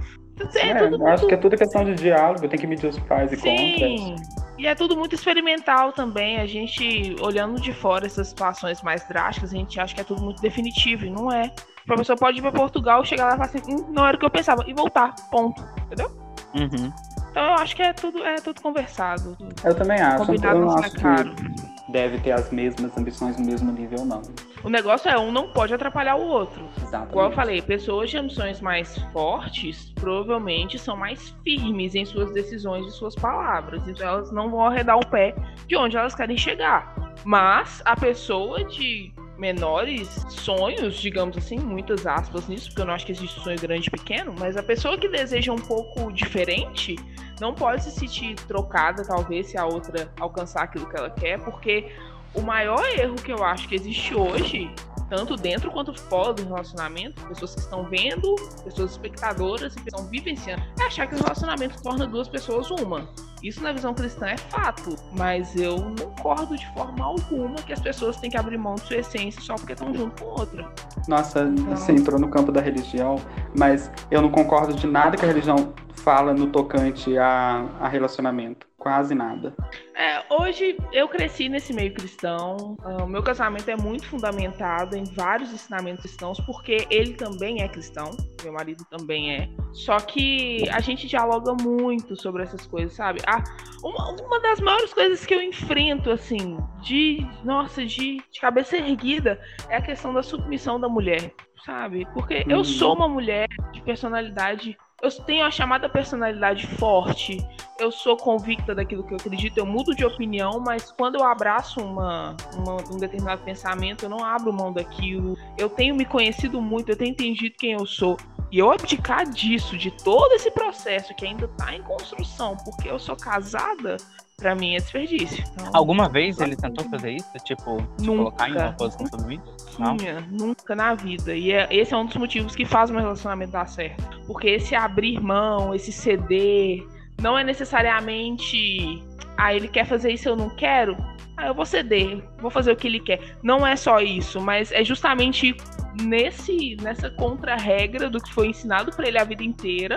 É, é tudo, acho que é tudo questão de diálogo, tem que medir os prós e Sim. contras. E é tudo muito experimental também. A gente, olhando de fora essas situações mais drásticas, a gente acha que é tudo muito definitivo, e não é. O professor pode ir para Portugal, chegar lá e falar assim, hum, não era o que eu pensava, e voltar, ponto. Entendeu? Uhum. Então eu acho que é tudo, é tudo conversado. Eu também acho. Combinado eu não acho caro. que deve ter as mesmas ambições no mesmo nível, não. O negócio é um não pode atrapalhar o outro. Exatamente. Igual eu falei, pessoas de ambições mais fortes provavelmente são mais firmes em suas decisões e suas palavras. Então elas não vão arredar o pé de onde elas querem chegar. Mas a pessoa de menores sonhos, digamos assim, muitas aspas nisso, porque eu não acho que existe sonho grande e pequeno, mas a pessoa que deseja um pouco diferente não pode se sentir trocada, talvez, se a outra alcançar aquilo que ela quer, porque o maior erro que eu acho que existe hoje, tanto dentro quanto fora do relacionamento, pessoas que estão vendo, pessoas espectadoras e que estão vivenciando, é achar que o relacionamento torna duas pessoas uma. Isso na visão cristã é fato, mas eu não concordo de forma alguma que as pessoas têm que abrir mão de sua essência só porque estão junto com outra. Nossa, então... você entrou no campo da religião, mas eu não concordo de nada que a religião fala no tocante a, a relacionamento. Quase nada. É, hoje eu cresci nesse meio cristão. Ah, o meu casamento é muito fundamentado em vários ensinamentos cristãos, porque ele também é cristão, meu marido também é. Só que a gente dialoga muito sobre essas coisas, sabe? Ah, uma, uma das maiores coisas que eu enfrento, assim, de, nossa, de, de cabeça erguida, é a questão da submissão da mulher, sabe? Porque eu uhum. sou uma mulher de personalidade eu tenho a chamada personalidade forte, eu sou convicta daquilo que eu acredito, eu mudo de opinião, mas quando eu abraço uma, uma, um determinado pensamento, eu não abro mão daquilo. Eu tenho me conhecido muito, eu tenho entendido quem eu sou. E eu abdicar disso, de todo esse processo que ainda está em construção, porque eu sou casada, Pra mim é desperdício. Então, Alguma vez ele tentou fazer isso? Tipo, colocar em uma posição submissa? Não? Nunca na vida. E é, esse é um dos motivos que faz meu relacionamento dar certo. Porque esse abrir mão, esse ceder, não é necessariamente. Ah, ele quer fazer isso, eu não quero. ah, eu vou ceder, vou fazer o que ele quer. Não é só isso, mas é justamente nesse nessa contra-regra do que foi ensinado para ele a vida inteira,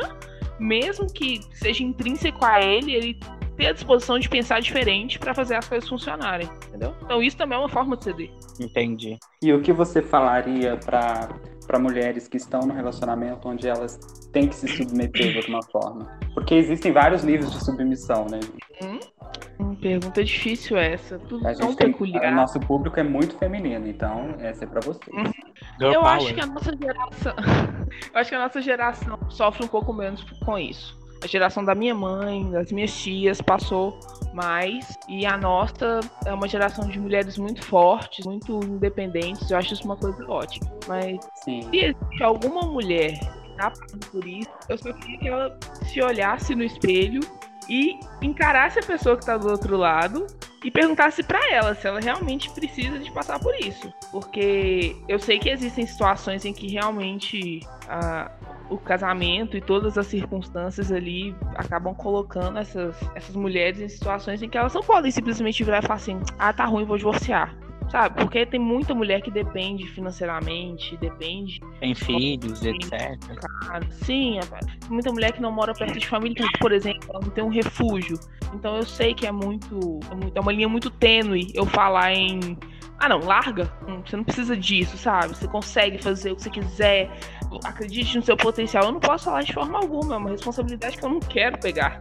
mesmo que seja intrínseco a ele, ele ter a disposição de pensar diferente para fazer as coisas funcionarem, entendeu? Então isso também é uma forma de ceder. Entendi. E o que você falaria para para mulheres que estão no relacionamento onde elas têm que se submeter de alguma forma? Porque existem vários níveis de submissão, né? Hum? Hum, pergunta difícil essa. Tudo A tão tem, peculiar. o nosso público é muito feminino, então essa é para vocês. Girl Eu power. acho que a nossa geração. Eu acho que a nossa geração sofre um pouco menos com isso. A geração da minha mãe, das minhas tias, passou mais. E a nossa é uma geração de mulheres muito fortes, muito independentes. Eu acho isso uma coisa ótima. Mas Sim. se existe alguma mulher que tá passando por isso, eu só queria que ela se olhasse no espelho e encarasse a pessoa que tá do outro lado e perguntasse pra ela se ela realmente precisa de passar por isso. Porque eu sei que existem situações em que realmente o casamento e todas as circunstâncias ali acabam colocando essas, essas mulheres em situações em que elas não podem simplesmente virar e falar assim: ah, tá ruim, vou divorciar. Sabe? Porque tem muita mulher que depende financeiramente, depende Tem filhos, etc. cara. Sim, muita mulher que não mora perto de família, que, por exemplo, ela não tem um refúgio. Então eu sei que é muito, é é uma linha muito tênue eu falar em ah não, larga. Hum, Você não precisa disso, sabe? Você consegue fazer o que você quiser. Acredite no seu potencial. Eu não posso falar de forma alguma, é uma responsabilidade que eu não quero pegar.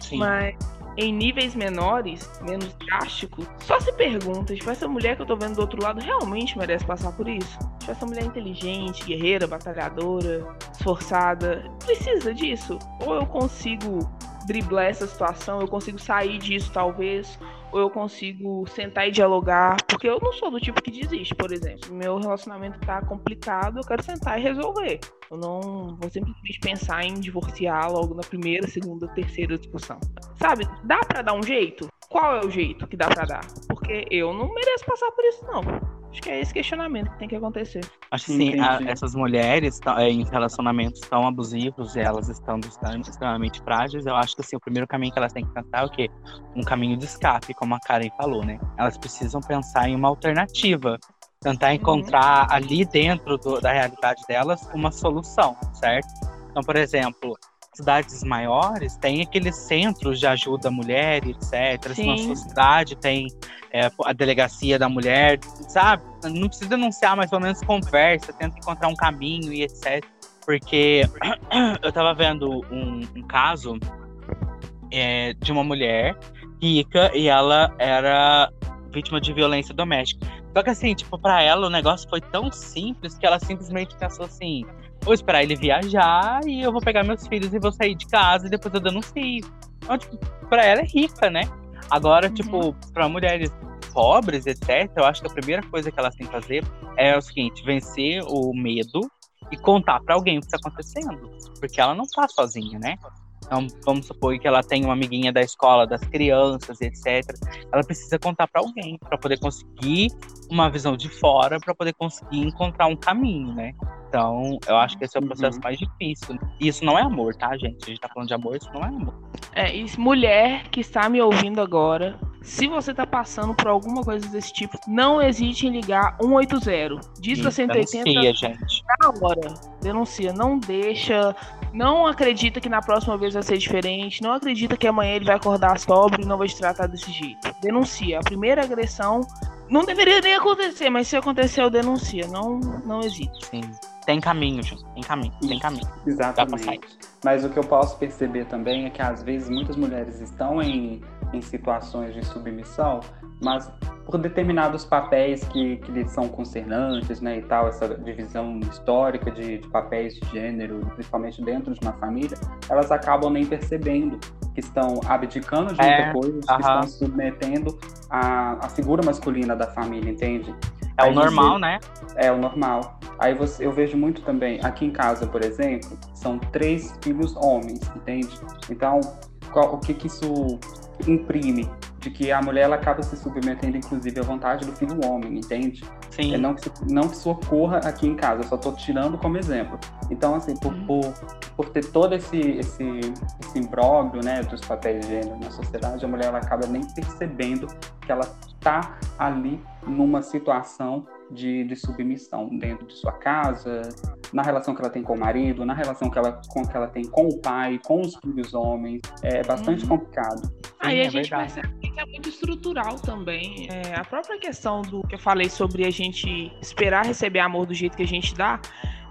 Sim. Mas em níveis menores, menos drásticos, só se pergunta, tipo, essa mulher que eu tô vendo do outro lado realmente merece passar por isso? Tipo, essa mulher inteligente, guerreira, batalhadora, esforçada, precisa disso? Ou eu consigo driblar essa situação, eu consigo sair disso talvez, ou eu consigo sentar e dialogar, porque eu não sou do tipo que desiste, por exemplo. Meu relacionamento tá complicado, eu quero sentar e resolver. Eu não vou simplesmente pensar em divorciar logo na primeira, segunda, terceira discussão. Sabe, dá pra dar um jeito? Qual é o jeito que dá pra dar? Porque eu não mereço passar por isso, não. Acho que é esse questionamento que tem que acontecer. Acho que sim, a- essas mulheres é, em relacionamentos tão abusivos e elas estão extrem- extremamente frágeis, eu acho que assim, o primeiro caminho que elas têm que pensar é o quê? Um caminho de escape, como a Karen falou, né? Elas precisam pensar em uma alternativa. Tentar encontrar ali dentro do- da realidade delas uma solução, certo? Então, por exemplo, cidades maiores têm aqueles centros de ajuda à mulher, etc. Se na Sim. sua cidade tem é, a delegacia da mulher, sabe? Não precisa denunciar, mas pelo menos conversa, tenta encontrar um caminho e etc. Porque eu tava vendo um, um caso é, de uma mulher rica e ela era vítima de violência doméstica. Só que assim, tipo, pra ela o negócio foi tão simples que ela simplesmente pensou assim: vou esperar ele viajar e eu vou pegar meus filhos e vou sair de casa e depois eu denuncio. Então, tipo, pra ela é rica, né? Agora, Uhum. tipo, pra mulheres pobres, etc., eu acho que a primeira coisa que elas têm que fazer é o seguinte: vencer o medo e contar pra alguém o que tá acontecendo. Porque ela não tá sozinha, né? Então, vamos supor que ela tem uma amiguinha da escola, das crianças, etc. Ela precisa contar pra alguém pra poder conseguir uma visão de fora, pra poder conseguir encontrar um caminho, né? Então, eu acho que esse é o processo Uhum. mais difícil. E isso não é amor, tá, gente? A gente tá falando de amor, isso não é amor. É, e mulher que está me ouvindo agora, se você tá passando por alguma coisa desse tipo, não hesite em ligar 180. Diz pra 180 Denuncia, gente. na hora. Denuncia, não deixa, não acredita que na próxima vez vai ser diferente, não acredita que amanhã ele vai acordar sóbrio e não vai te tratar desse jeito. Denuncia. A primeira agressão não deveria nem acontecer, mas se aconteceu, denuncia. Não, não hesite. Sim. Tem caminho, gente. Tem caminho, tem caminho. Exatamente. Mas o que eu posso perceber também é que às vezes muitas mulheres estão em, em situações de submissão, mas por determinados papéis que, que lhes são concernantes, né, e tal, essa divisão histórica de, de papéis de gênero, principalmente dentro de uma família, elas acabam nem percebendo que estão abdicando de muita É, coisa, que aham. estão se submetendo à, à figura masculina da família, entende? É o Aí você- normal, né? É o normal. Aí você, eu vejo muito também, aqui em casa, por exemplo, são três filhos homens, entende? Então, qual- o que que isso imprime? De que a mulher ela acaba se submetendo, inclusive, à vontade do filho homem, entende? Sim. É não, que isso, não que isso ocorra aqui em casa, eu só tô tirando como exemplo. Então, assim, por, Uhum. por, por ter todo esse, esse, esse imbróglio, né, dos papéis de gênero na sociedade, a mulher ela acaba nem percebendo que ela está ali numa situação de, de, submissão dentro de sua casa, na relação que ela tem com o marido, na relação que ela, com, que ela tem com o pai, com os filhos homens. É bastante uhum. complicado. Aí Sim, a é gente verdade. percebe que é muito estrutural também. É, a própria questão do que eu falei sobre a gente esperar receber amor do jeito que a gente dá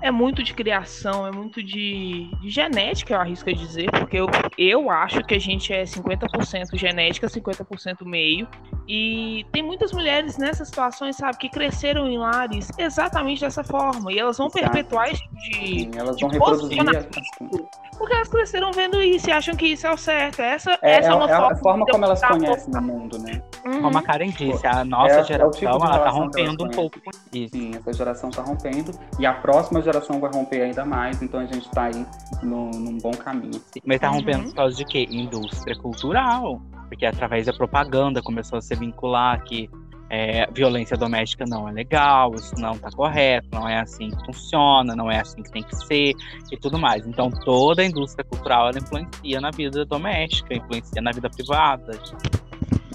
é muito de criação, é muito de, de genética, eu arrisco a dizer, porque eu, eu acho que a gente é 50% genética, 50% meio. E tem muitas mulheres nessas situações, sabe, que cresceram em lares exatamente dessa forma. E elas vão Exato. perpetuar isso de. Sim, elas vão reproduzir. Porque elas cresceram vendo isso e acham que isso é o certo. Essa é, essa é, uma é forma, a forma como elas conhecem o mundo, né? Uhum. Como a Karen disse, a nossa é, geração é tipo ela tá rompendo um pouco com isso. Sim, essa geração tá rompendo. E a próxima geração vai romper ainda mais, então a gente está aí no, num bom caminho. Mas está rompendo uhum. por causa de quê? Indústria cultural. Porque através da propaganda começou a se vincular que é, violência doméstica não é legal, isso não está correto, não é assim que funciona, não é assim que tem que ser e tudo mais. Então toda a indústria cultural ela influencia na vida doméstica, influencia na vida privada.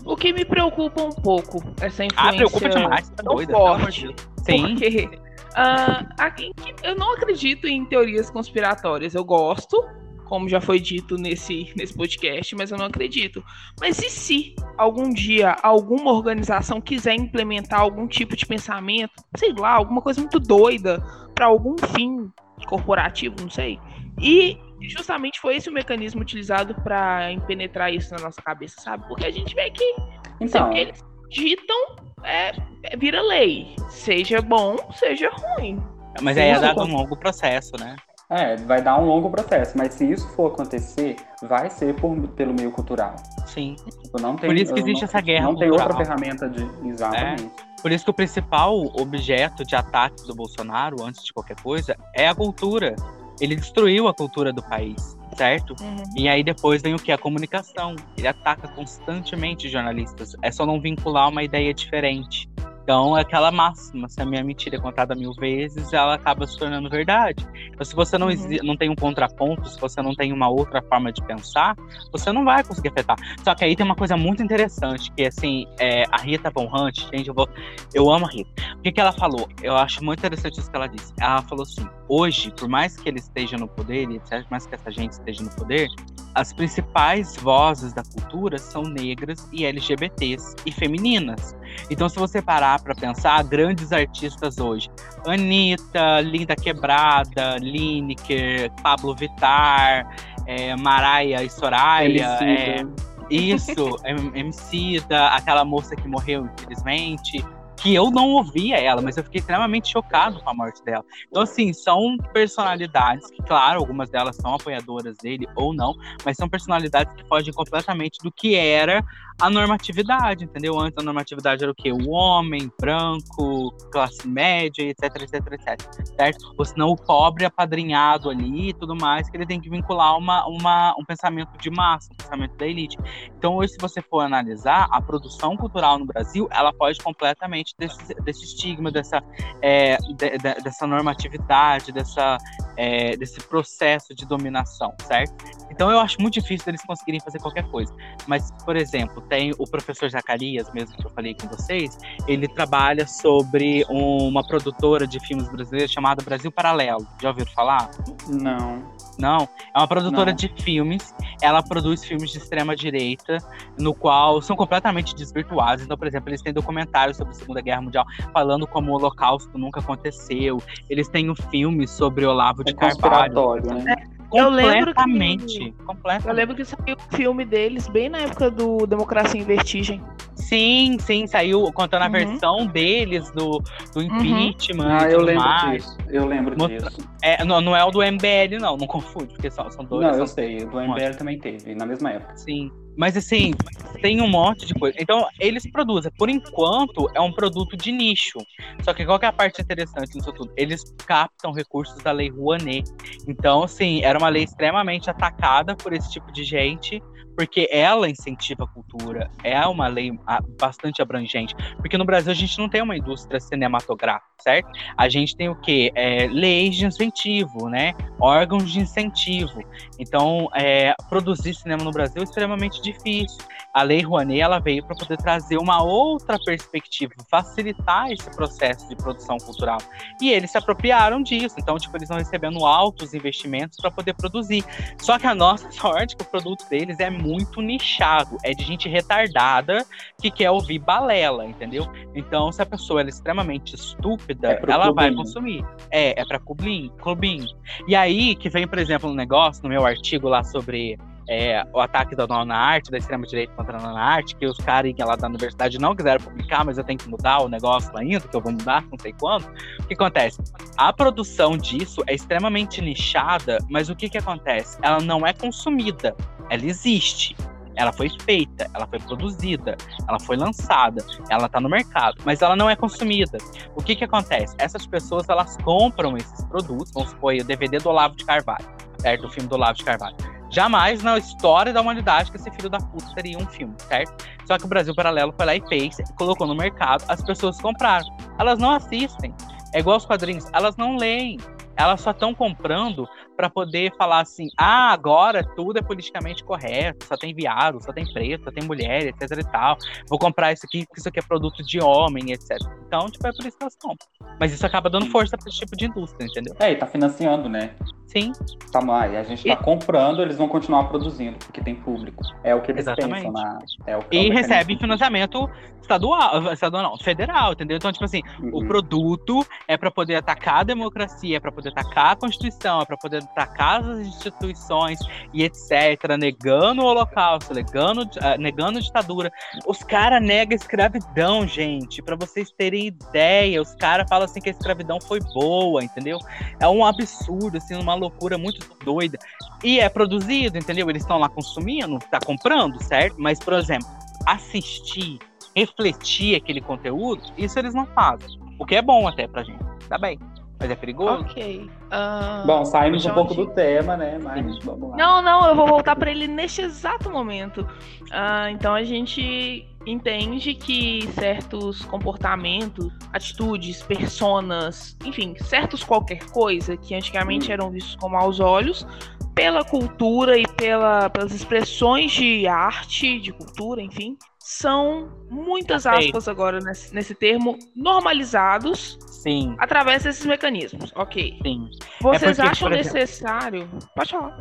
O que me preocupa um pouco, essa influência. Ah, preocupa demais, tá doida. Forte, Sim. Porque Uh, eu não acredito em teorias conspiratórias. Eu gosto, como já foi dito nesse, nesse podcast, mas eu não acredito. Mas e se algum dia alguma organização quiser implementar algum tipo de pensamento, sei lá, alguma coisa muito doida para algum fim corporativo, não sei. E justamente foi esse o mecanismo utilizado para penetrar isso na nossa cabeça, sabe? Porque a gente vê que então, eles ditam é, é, vira lei. Seja bom, seja ruim. Mas aí é dado um longo processo, né? É, vai dar um longo processo, mas se isso for acontecer, vai ser por, pelo meio cultural. Sim. Tipo, não tem, por isso que existe não, essa guerra Não cultural. tem outra ferramenta de. Exatamente. É. Por isso que o principal objeto de ataque do Bolsonaro, antes de qualquer coisa, é a cultura. Ele destruiu a cultura do país certo? Uhum. E aí depois vem o que? A comunicação. Ele ataca constantemente jornalistas. É só não vincular uma ideia diferente. Então, é aquela máxima, se a minha mentira é contada mil vezes, ela acaba se tornando verdade. Então, se você não, uhum. não tem um contraponto, se você não tem uma outra forma de pensar, você não vai conseguir afetar. Só que aí tem uma coisa muito interessante, que assim, é, a Rita Von Hunt, gente, eu, vou, eu amo a Rita. O que, que ela falou? Eu acho muito interessante isso que ela disse. Ela falou assim, hoje, por mais que ele esteja no poder, e por mais que essa gente esteja no poder, as principais vozes da cultura são negras e LGBTs e femininas. Então, se você parar para pensar, grandes artistas hoje: Anitta, Linda Quebrada, Lineker, Pablo Vittar, é, Maraia e Soraya. É, isso, MC da aquela moça que morreu, infelizmente que eu não ouvia ela, mas eu fiquei extremamente chocado com a morte dela. Então, assim, são personalidades que, claro, algumas delas são apoiadoras dele ou não, mas são personalidades que fogem completamente do que era a normatividade, entendeu? Antes a normatividade era o quê? O homem branco, classe média, etc, etc, etc, certo? Ou senão o pobre apadrinhado ali e tudo mais, que ele tem que vincular uma, uma, um pensamento de massa, um pensamento da elite. Então, hoje, se você for analisar, a produção cultural no Brasil, ela pode completamente desse, desse estigma, dessa, é, de, de, dessa normatividade, dessa, é, desse processo de dominação, certo? Então eu acho muito difícil eles conseguirem fazer qualquer coisa. Mas, por exemplo, tem o professor Zacarias, mesmo que eu falei com vocês, ele trabalha sobre uma produtora de filmes brasileiros chamada Brasil Paralelo. Já ouviram falar? Não. Não, é uma produtora Não. de filmes. Ela produz filmes de extrema direita, no qual são completamente desvirtuados. Então, por exemplo, eles têm documentários sobre a Segunda Guerra Mundial falando como o Holocausto nunca aconteceu. Eles têm um filme sobre Olavo de é Carvalho. Né? Eu lembro que, completamente. Eu lembro que saiu o filme deles bem na época do Democracia em Vertigem. Sim, sim, saiu contando a uhum. versão deles do, do uhum. impeachment. Uhum. Ah, eu lembro mais. disso. Eu lembro Mostra... disso. É, não, não é o do MBL, não, não confunde, porque são, são dois. Não, são... eu sei, o do MBL também teve, na mesma época. Sim. Mas assim, tem um monte de coisa. Então, eles produzem. Por enquanto, é um produto de nicho. Só que qual que é a parte interessante nisso tudo? Eles captam recursos da Lei Rouanet. Então, assim, era uma lei extremamente atacada por esse tipo de gente porque ela incentiva a cultura, é uma lei bastante abrangente, porque no Brasil a gente não tem uma indústria cinematográfica, certo? A gente tem o quê? É, leis de incentivo, né? Órgãos de incentivo. Então, é, produzir cinema no Brasil é extremamente difícil. A Lei Rouanet, ela veio para poder trazer uma outra perspectiva, facilitar esse processo de produção cultural. E eles se apropriaram disso, então, tipo, eles estão recebendo altos investimentos para poder produzir. Só que a nossa sorte que o produto deles é muito nichado, é de gente retardada que quer ouvir balela, entendeu? Então, se a pessoa é extremamente estúpida, é ela clubinho. vai consumir. É, é para clubinho, clubinho. E aí que vem, por exemplo, um negócio no meu artigo lá sobre é, o ataque da nona arte, da extrema-direita contra a nona arte, que os caras lá da universidade não quiseram publicar, mas eu tenho que mudar o negócio ainda, que eu vou mudar, não sei quando. O que acontece? A produção disso é extremamente nichada, mas o que, que acontece? Ela não é consumida, ela existe. Ela foi feita, ela foi produzida, ela foi lançada, ela está no mercado, mas ela não é consumida. O que que acontece? Essas pessoas elas compram esses produtos, vamos supor, o DVD do Olavo de Carvalho, certo? O filme do Olavo de Carvalho. Jamais na história da humanidade que esse filho da puta teria um filme, certo? Só que o Brasil Paralelo foi lá e fez, colocou no mercado, as pessoas compraram. Elas não assistem. É igual os quadrinhos, elas não leem. Elas só estão comprando para poder falar assim: ah, agora tudo é politicamente correto, só tem viado, só tem preto, só tem mulher, etc e tal. Vou comprar isso aqui porque isso aqui é produto de homem, etc. Então, tipo, é por isso que elas compram. Mas isso acaba dando força para esse tipo de indústria, entendeu? É, e tá financiando, né? Sim. Tá, a gente tá e... comprando, eles vão continuar produzindo, porque tem público. É o que eles Exatamente. pensam na. É o, é e recebe financiamento estadual, estadual não, federal, entendeu? Então, tipo assim, uhum. o produto é para poder atacar a democracia, é para poder atacar a Constituição, é para poder atacar as instituições e etc, negando o holocausto, negando, uh, negando a ditadura. Os caras negam escravidão, gente, para vocês terem ideia, os caras falam assim que a escravidão foi boa, entendeu? É um absurdo, assim, uma loucura muito doida. E é produzido, entendeu? Eles estão lá consumindo, tá comprando, certo? Mas, por exemplo, assistir refletir aquele conteúdo, isso eles não fazem. O que é bom até pra gente, tá bem. Mas é perigoso. Ok. Uh, bom, saímos um pouco do tema, né? Mas vamos lá. Não, não, eu vou voltar para ele neste exato momento. Uh, então a gente entende que certos comportamentos, atitudes, personas, enfim, certos qualquer coisa que antigamente eram vistos com maus olhos, pela cultura e pela, pelas expressões de arte, de cultura, enfim, são muitas aspas agora nesse, nesse termo normalizados Sim. através desses mecanismos. Ok. Sim. Vocês é porque, acham exemplo, necessário? Pode falar.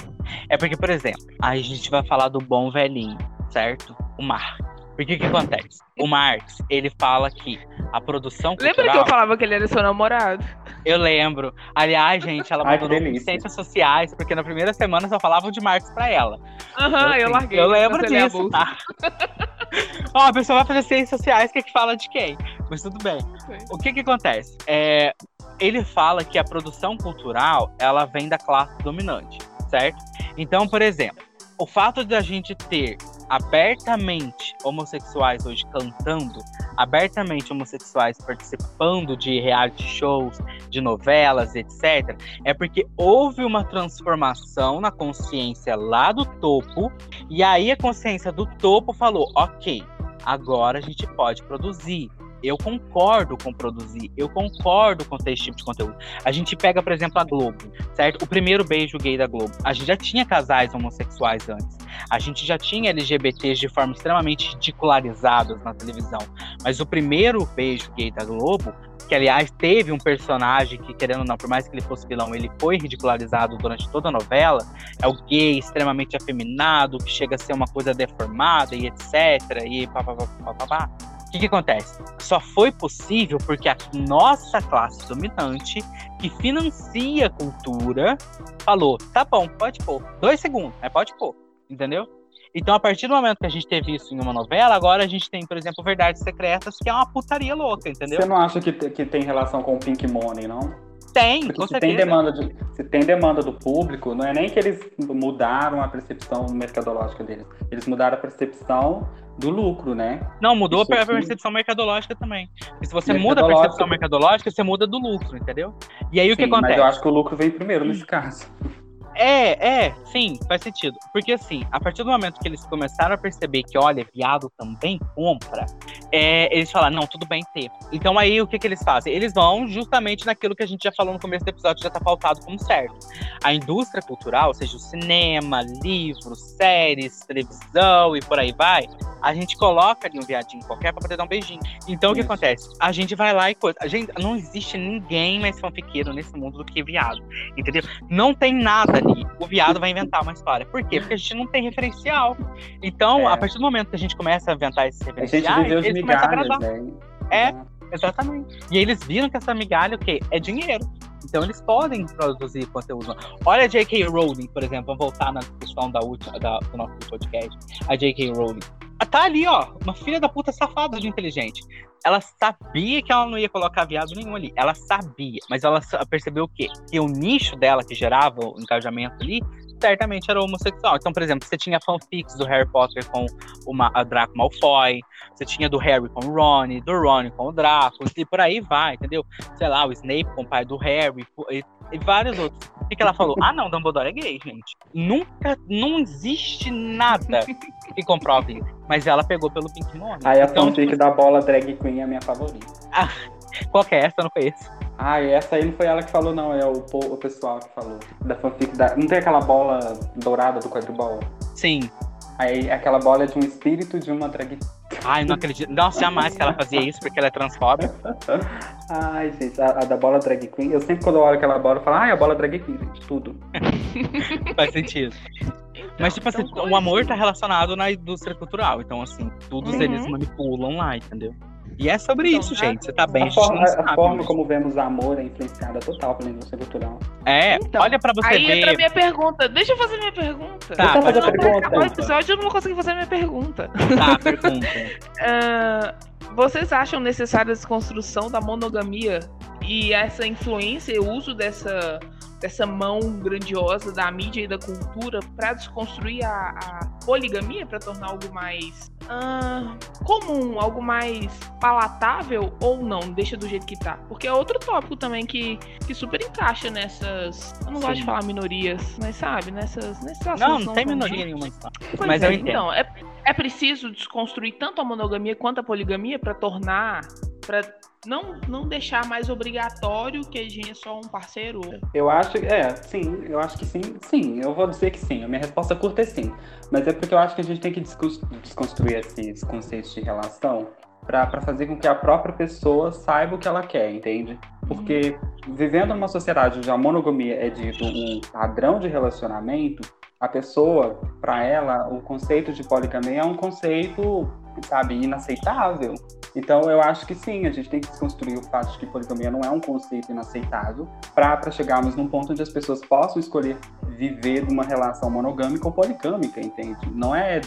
É porque, por exemplo, a gente vai falar do bom velhinho, certo? O Marx. Porque o que acontece? O Marx, ele fala que a produção cultural... Lembra que eu falava que ele era seu namorado? Eu lembro. Aliás, gente, ela mandou no Ciências Sociais, porque na primeira semana só falavam de Marx pra ela. Aham, uhum, eu, eu larguei. Eu lembro disso, tá? Ó, a pessoa vai fazer Ciências Sociais, que é que fala de quem? Mas tudo bem. O que que acontece? É, ele fala que a produção cultural, ela vem da classe dominante, certo? Então, por exemplo, o fato de a gente ter abertamente homossexuais hoje cantando, abertamente homossexuais participando de reality shows, de novelas, etc., é porque houve uma transformação na consciência lá do topo, e aí a consciência do topo falou: ok, agora a gente pode produzir, eu concordo com produzir, eu concordo com ter esse tipo de conteúdo. A gente pega, por exemplo, a Globo, certo? O primeiro beijo gay da Globo. A gente já tinha casais homossexuais antes. A gente já tinha LGBTs de forma extremamente ridicularizadas na televisão. Mas o primeiro beijo gay da Globo que aliás teve um personagem que, querendo ou não, por mais que ele fosse vilão, ele foi ridicularizado durante toda a novela, é o gay extremamente afeminado, que chega a ser uma coisa deformada e etc. E pá, que, que acontece? Só foi possível porque a nossa classe dominante, que financia a cultura, falou: tá bom, pode pôr. Dois segundos, mas pode pôr. Entendeu? Então, a partir do momento que a gente teve isso em uma novela, agora a gente tem, por exemplo, Verdades Secretas, que é uma putaria louca, entendeu? Você não acha que, que tem relação com o Pink Money, não? Tem, Porque com se certeza. Tem demanda de, se tem demanda do público, não é nem que eles mudaram a percepção mercadológica deles. Eles mudaram a percepção do lucro, né? Não, mudou Isso a percepção mercadológica também. E se você muda a percepção mercadológica, você muda do lucro, entendeu? E aí o que acontece? Mas eu acho que o lucro vem primeiro nesse caso. É, é, sim, faz sentido. Porque assim, a partir do momento que eles começaram a perceber que, olha, viado também compra, é, eles falaram, não, tudo bem ter. Então aí o que, que eles fazem? Eles vão justamente naquilo que a gente já falou no começo do episódio, já tá pautado como certo. A indústria cultural, seja o cinema, livros, séries, televisão e por aí vai, a gente coloca ali um viadinho qualquer pra poder dar um beijinho. Então o que acontece? A gente vai lá e coisa. A gente, não existe ninguém mais fanfiqueiro nesse mundo do que viado. Entendeu? Não tem nada ali. O viado vai inventar uma história. Por quê? Porque a gente não tem referencial. Então, É. a partir do momento que a gente começa a inventar esses A gente viveu eles começam a migalhas, agradar. né? É. Exatamente. E eles viram que essa migalha, o quê? É dinheiro. Então eles podem produzir conteúdo. Olha a J.K. Rowling, por exemplo, vamos voltar na discussão da última, da- do nosso podcast. A J.K. Rowling. Ah, Tá ali, ó, uma filha da puta safada de inteligente. Ela sabia que ela não ia colocar viado nenhum ali. Ela sabia, mas ela percebeu o quê? Que o nicho dela que gerava o engajamento ali, certamente era homossexual. Então, por exemplo, você tinha fanfics do Harry Potter com o Ma- a Draco Malfoy, você tinha do Harry com o Ron, do Ron com o Draco, e por aí vai, entendeu? Sei lá, o Snape com o pai do Harry, e, e vários outros. O que, que ela falou? Ah, não, Dumbledore é gay, gente. Nunca, não existe nada que comprove isso. Mas ela pegou pelo Pink Money. Aí a então, fanfic da bola drag queen é a minha favorita. qual que é essa? Não conheço. Ah, e essa aí não foi ela que falou, não, é o, o pessoal que falou. Da fanfic da. Não tem aquela bola dourada do quadribol? Sim. Aí aquela bola é de um espírito de uma drag Ai, não acredito. Nossa, jamais que ela fazia isso, porque ela é transfóbica. Ai, gente, a, a da bola drag queen. Eu sempre quando eu olho aquela bola, eu falo, ai, a bola drag queen, gente, tudo. Faz sentido. Mas, tipo assim, então, o amor tá relacionado na indústria cultural. Então, assim, todos Uhum. eles manipulam lá, entendeu? E é sobre Então, isso, tá- gente. Você tá bem, a forma, não a- forma mas- como vemos amor é influenciada total pela indústria cultural. É, Então, olha pra você Aí entra a ver. minha pergunta. Deixa eu fazer minha pergunta. Tá, Deixa eu fazer vai pergunta. acabar o episódio eu não vou conseguir fazer minha pergunta. Tá, pergunta. Ah, vocês acham necessária a desconstrução da monogamia e essa influência e o uso dessa, dessa mão grandiosa da mídia e da cultura para desconstruir a, a poligamia, para tornar algo mais ah, comum, algo mais palatável ou não? Deixa do jeito que tá. Porque é outro tópico também que, que super encaixa nessas. Eu não gosto Sim. de falar minorias, mas sabe, nessas, nesses Não, não tem minoria tangíveis. nenhuma. então. Pois Mas é, eu entendo. Então, é, é preciso desconstruir tanto a monogamia quanto a poligamia para tornar. para não, não deixar mais obrigatório que a gente é só um parceiro. Eu acho, é, sim, eu acho que sim, sim, eu vou dizer que sim. A minha resposta curta é sim. Mas é porque eu acho que a gente tem que desconstruir esses conceitos de relação para fazer com que a própria pessoa saiba o que ela quer, entende? Porque vivendo numa sociedade onde a monogamia é dito um padrão de relacionamento, a pessoa, para ela, o conceito de poligamia é um conceito, sabe, inaceitável. Então, eu acho que sim, a gente tem que desconstruir o fato de que poligamia não é um conceito inaceitável para chegarmos num ponto onde as pessoas possam escolher viver numa relação monogâmica ou poligâmica, entende? Não é,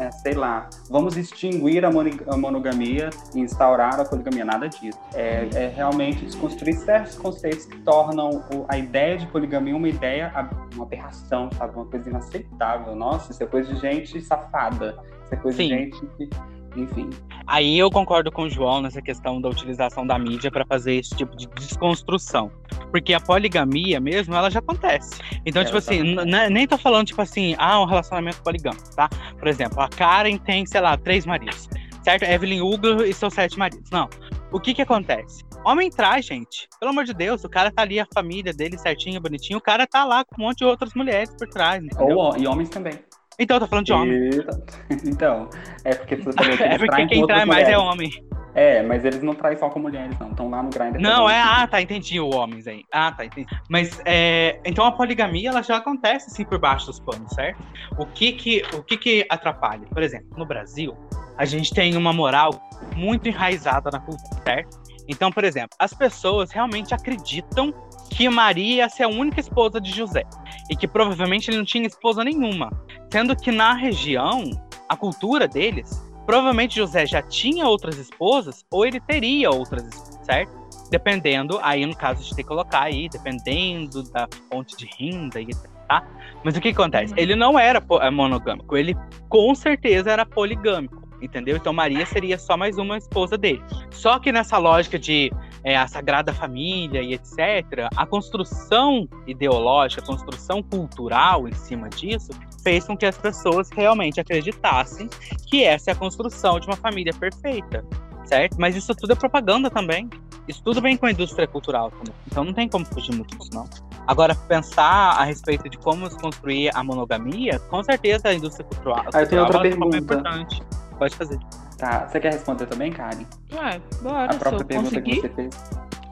é, sei lá, vamos extinguir a, a monogamia e instaurar a poligamia, nada disso. É, é realmente desconstruir certos conceitos que tornam o- a ideia de poligamia uma ideia, uma aberração, sabe? Uma coisa inaceitável. Nossa, isso é coisa de gente safada. Isso é coisa Sim. de gente que. Enfim. Aí eu concordo com o João nessa questão da utilização da mídia para fazer esse tipo de desconstrução. Porque a poligamia mesmo, ela já acontece. Então, É, tipo assim, nem tô falando, tipo assim, ah, um relacionamento poligâmico, tá? Por exemplo, a Karen tem, sei lá, três maridos, certo? Evelyn Hugo e seus sete maridos. Não. O que que acontece? Homem traz, gente. Pelo amor de Deus, o cara tá ali, a família dele certinho, bonitinho. O cara tá lá com um monte de outras mulheres por trás, entendeu? Ou, e homens também. Então, eu tô falando de homem. Então, é porque você falou que É porque quem trai mais é mulheres. homem. É, mas eles não traem só com mulheres, não. Estão lá no Grindr. Não, é. Ah, tá, entendi o homens aí. Ah, tá, entendi. Mas, é, então a poligamia, ela já acontece, assim, por baixo dos panos, certo? O que que, o que que atrapalha? Por exemplo, no Brasil, a gente tem uma moral muito enraizada na cultura, certo? Então, por exemplo, as pessoas realmente acreditam que Maria ia ser a única esposa de José. E que provavelmente ele não tinha esposa nenhuma. Sendo que na região, a cultura deles, provavelmente José já tinha outras esposas ou ele teria outras esposas, certo? Dependendo, aí no caso a gente tem que colocar aí, dependendo da fonte de renda e tá? Mas o que acontece? Uhum. Ele não era eh, monogâmico, ele com certeza era poligâmico, entendeu? Então Maria seria só mais uma esposa dele. Só que nessa lógica de é, a Sagrada Família e etc., a construção ideológica, a construção cultural em cima disso, fez com que as pessoas realmente acreditassem que essa é a construção de uma família perfeita, certo? Mas isso tudo é propaganda também. Isso tudo vem com a indústria cultural também. Então não tem como fugir muito disso, não. Agora, pensar a respeito de como construir a monogamia, com certeza a indústria cultural, ah, eu tenho outra pergunta. é importante. Pode fazer. Tá, você quer responder também, Karen? Ué, bora, A própria pergunta conseguir. que você fez.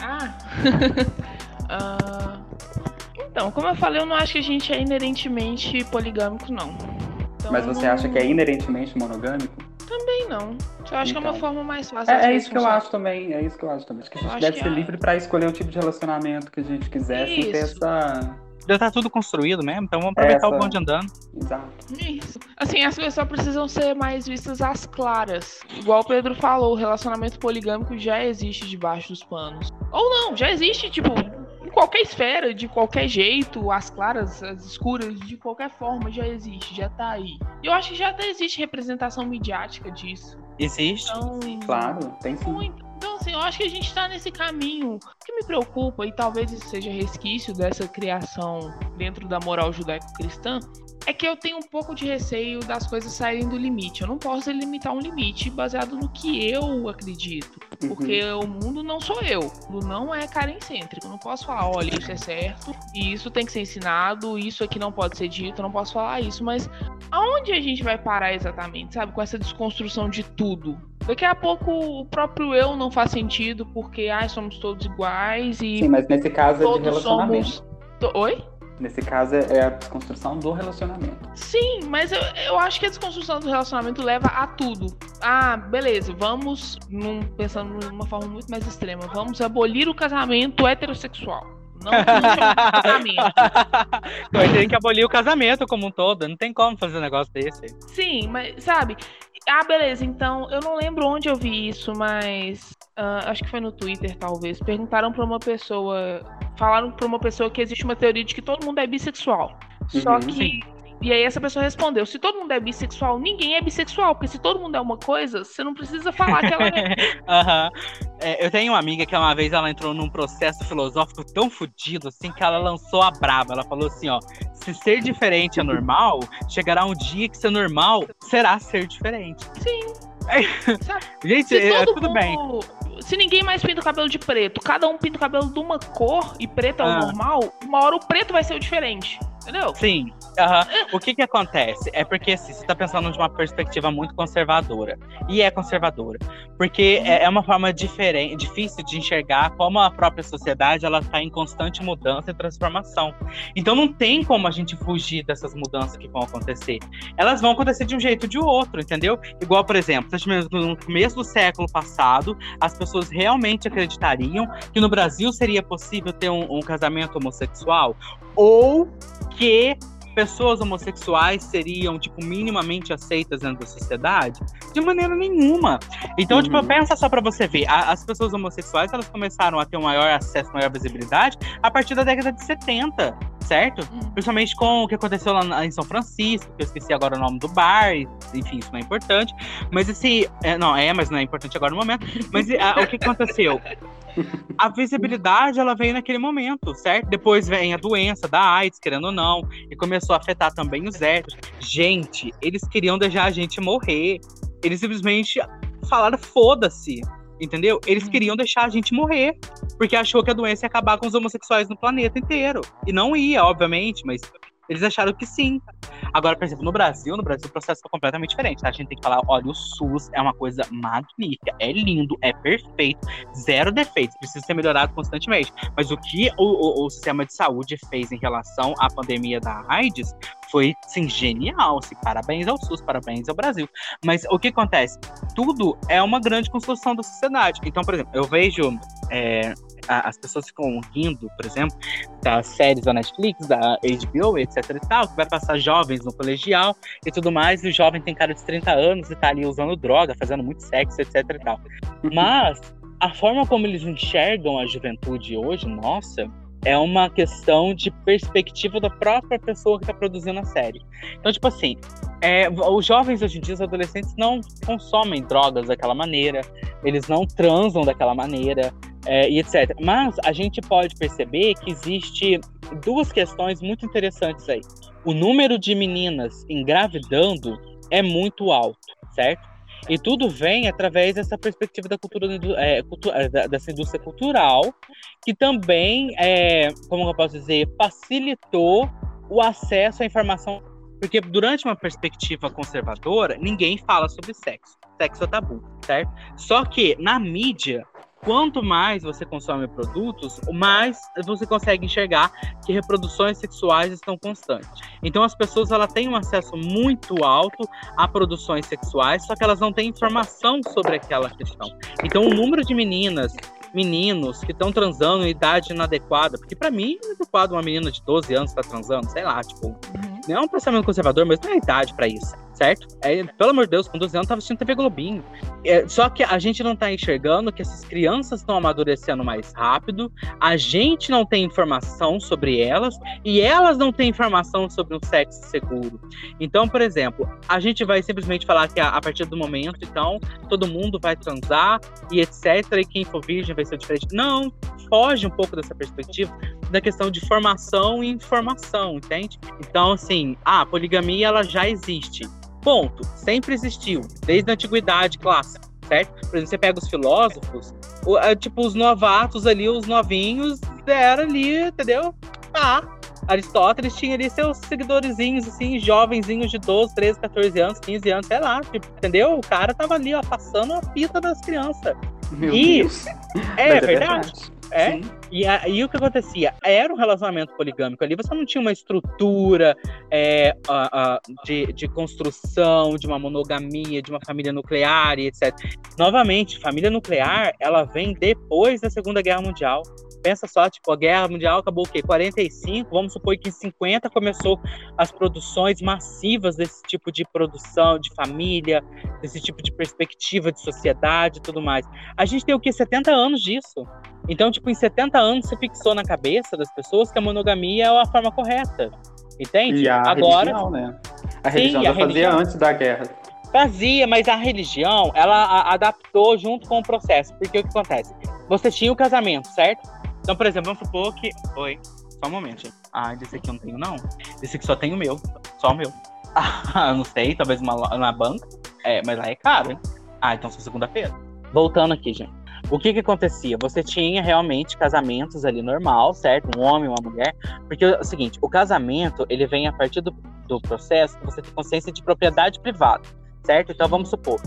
Ah. Ah, Então, como eu falei, eu não acho que a gente é inerentemente poligâmico, não. Então, Mas você não- acha que é inerentemente monogâmico? Também não. Eu acho que é uma Então. forma mais fácil. É, é isso que eu acho também. É isso que eu acho também. Acho que a gente deve ser é. livre pra escolher o tipo de relacionamento que a gente quiser, sem ter Isso. essa. Já tá tudo construído mesmo, então vamos aproveitar Essa- o bonde andando. Exato. Isso. Assim, as coisas só precisam ser mais vistas às claras. Igual o Pedro falou, o relacionamento poligâmico já existe debaixo dos panos. Ou não, já existe, tipo, em qualquer esfera, de qualquer jeito, as claras, as escuras, de qualquer forma, já existe, já tá aí. E eu acho que já até existe representação midiática disso. Existe. Então, Claro, tem sim. muito. Então, assim, eu acho que a gente tá nesse caminho. O que me preocupa, e talvez isso seja resquício dessa criação dentro da moral judaico-cristã, é que eu tenho um pouco de receio das coisas saírem do limite. Eu não posso limitar um limite baseado no que eu acredito. Uhum. Porque o mundo não sou eu. O mundo não é cêntrico. Eu não posso falar, olha, isso é certo, e isso tem que ser ensinado, isso aqui não pode ser dito, eu não posso falar isso. Mas aonde a gente vai parar exatamente, sabe? Com essa desconstrução de tudo. Daqui a pouco o próprio eu não faz sentido, porque ai, somos todos iguais e Sim, mas nesse caso é de relacionamento. somos. Oi? Nesse caso é é a desconstrução do relacionamento. Sim, mas eu, eu acho que a desconstrução do relacionamento leva a tudo. Ah, beleza, vamos, num- pensando numa forma muito mais extrema, vamos abolir o casamento heterossexual. Não casamento. Ter que abolir o casamento como um todo. Não tem como fazer um negócio desse. Sim, mas sabe? Ah, beleza, então eu não lembro onde eu vi isso, mas ah, acho que foi no Twitter, talvez. Perguntaram pra uma pessoa. Falaram pra uma pessoa que existe uma teoria de que todo mundo é bissexual. Só Uhum. que. E aí essa pessoa respondeu: se todo mundo é bissexual, ninguém é bissexual. Porque se todo mundo é uma coisa, você não precisa falar que ela é. Aham. É, eu tenho uma amiga que uma vez ela entrou num processo filosófico tão fodido assim que ela lançou a braba. Ela falou assim, ó, se ser diferente é normal, chegará um dia que ser normal será ser diferente. Sabe? Gente, é, todo tudo bem. mundo- Se ninguém mais pinta o cabelo de preto, cada um pinta o cabelo de uma cor e preto é o Ah. normal, uma hora o preto vai ser o diferente. Entendeu? Sim. Aham. O que que acontece? É porque assim, você tá pensando de uma perspectiva muito conservadora. E é conservadora. Porque é é uma forma diferente, difícil de enxergar como a própria sociedade ela tá em constante mudança e transformação. Então não tem como a gente fugir dessas mudanças que vão acontecer. Elas vão acontecer de um jeito ou de outro, entendeu? Igual, por exemplo, no começo do século passado, as pessoas realmente acreditariam que no Brasil seria possível ter um- um casamento homossexual? Ou que pessoas homossexuais seriam, tipo, minimamente aceitas dentro da sociedade? De maneira nenhuma. Então, Uhum. tipo, pensa só pra você ver. a- as pessoas homossexuais, elas começaram a ter um maior acesso, maior visibilidade a partir da década de 70, certo? Uhum. Principalmente com o que aconteceu lá na- em São Francisco, que eu esqueci agora o nome do bar, enfim, isso não é importante. Mas assim, é, não, é, mas não é importante agora no momento. Mas ah, o que aconteceu? A visibilidade, ela veio naquele momento, certo? Depois vem a doença da AIDS, querendo ou não, e começou a afetar também os héteros. Gente, eles queriam deixar a gente morrer. Eles simplesmente falaram foda-se, entendeu? Eles Uhum. queriam deixar a gente morrer, porque achou que a doença ia acabar com os homossexuais no planeta inteiro. E não ia, obviamente, mas eles acharam que sim. Agora, por exemplo, no Brasil, no Brasil o processo é completamente diferente, tá? A gente tem que falar, olha, o SUS é uma coisa magnífica, é lindo, é perfeito, zero defeitos, precisa ser melhorado constantemente. Mas o que o, o- o sistema de saúde fez em relação à pandemia da AIDS foi, sim, genial. Assim, parabéns ao SUS, parabéns ao Brasil. Mas o que acontece? Tudo é uma grande construção da sociedade. Então, por exemplo, eu vejo é, as pessoas ficam rindo, por exemplo, das séries da Netflix, da HBO, etc e tal, que vai passar jovens no colegial e tudo mais, e o jovem tem cara de 30 anos e tá ali usando droga, fazendo muito sexo, etc e tal. Mas a forma como eles enxergam a juventude hoje, nossa, é uma questão de perspectiva da própria pessoa que tá produzindo a série. Então, tipo assim, é, os jovens hoje em dia, os adolescentes, não consomem drogas daquela maneira, eles não transam daquela maneira, é, e etc. Mas a gente pode perceber que existe duas questões muito interessantes aí. O número de meninas engravidando é muito alto, certo? E tudo vem através dessa perspectiva da cultura, é, cultura dessa indústria cultural, que também, é, como eu posso dizer, facilitou o acesso à informação. Porque durante uma perspectiva conservadora, ninguém fala sobre sexo. Sexo é tabu, certo? Só que na mídia, quanto mais você consome produtos, mais você consegue enxergar que reproduções sexuais estão constantes. Então as pessoas ela têm um acesso muito alto a produções sexuais, só que elas não têm informação sobre aquela questão. Então o número de meninas meninos que estão transando em idade inadequada, porque para mim é inadequado uma menina de 12 anos estar tá transando, sei lá, tipo, uhum. não é um pensamento conservador, mas não é idade para isso certo? É, pelo amor de Deus, com 12 anos tava assistindo TV Globinho. É, só que a gente não tá enxergando que essas crianças estão amadurecendo mais rápido, a gente não tem informação sobre elas e elas não têm informação sobre um sexo seguro. Então, por exemplo, a gente vai simplesmente falar que a, a partir do momento, então, todo mundo vai transar e etc, e quem for virgem vai ser diferente. Não, foge um pouco dessa perspectiva da questão de formação e informação, entende? Então, assim, a poligamia ela já existe. Ponto. Sempre existiu, desde a antiguidade clássica, certo? Por exemplo, você pega os filósofos, o, é, tipo, os novatos ali, os novinhos, era ali, entendeu? Ah, Aristóteles tinha ali seus seguidorzinhos, assim, jovenzinhos de 12, 13, 14 anos, 15 anos, sei lá, tipo, entendeu? O cara tava ali, ó, passando a fita das crianças. Meu e Deus. É, é verdade. É. E aí o que acontecia? Era um relacionamento poligâmico ali, você não tinha uma estrutura é, a, a, de, de construção, de uma monogamia, de uma família nuclear e etc. Novamente, família nuclear, ela vem depois da Segunda Guerra Mundial. Pensa só, tipo, a Guerra Mundial acabou o quê? 45, vamos supor que em 50 começou as produções massivas desse tipo de produção, de família, desse tipo de perspectiva de sociedade e tudo mais. A gente tem o quê? 70 anos disso. Então, tipo, em 70 anos você fixou na cabeça das pessoas que a monogamia é a forma correta. Entende? E a Agora, religião, né? A religião sim, já a fazia religião... antes da guerra. Fazia, mas a religião, ela adaptou junto com o processo. Porque o que acontece? Você tinha o casamento, certo? Então, por exemplo, vamos supor que. Oi, só um momento, gente. Ah, desse aqui eu não tenho, não. Desse aqui só tem o meu. Só o meu. Ah, não sei, talvez uma, uma banca. É, mas lá é caro, hein? Ah, então só segunda-feira. Voltando aqui, gente. O que que acontecia? Você tinha realmente casamentos ali normal, certo? Um homem, uma mulher. Porque é o seguinte, o casamento, ele vem a partir do, do processo que você tem consciência de propriedade privada, certo? Então vamos supor,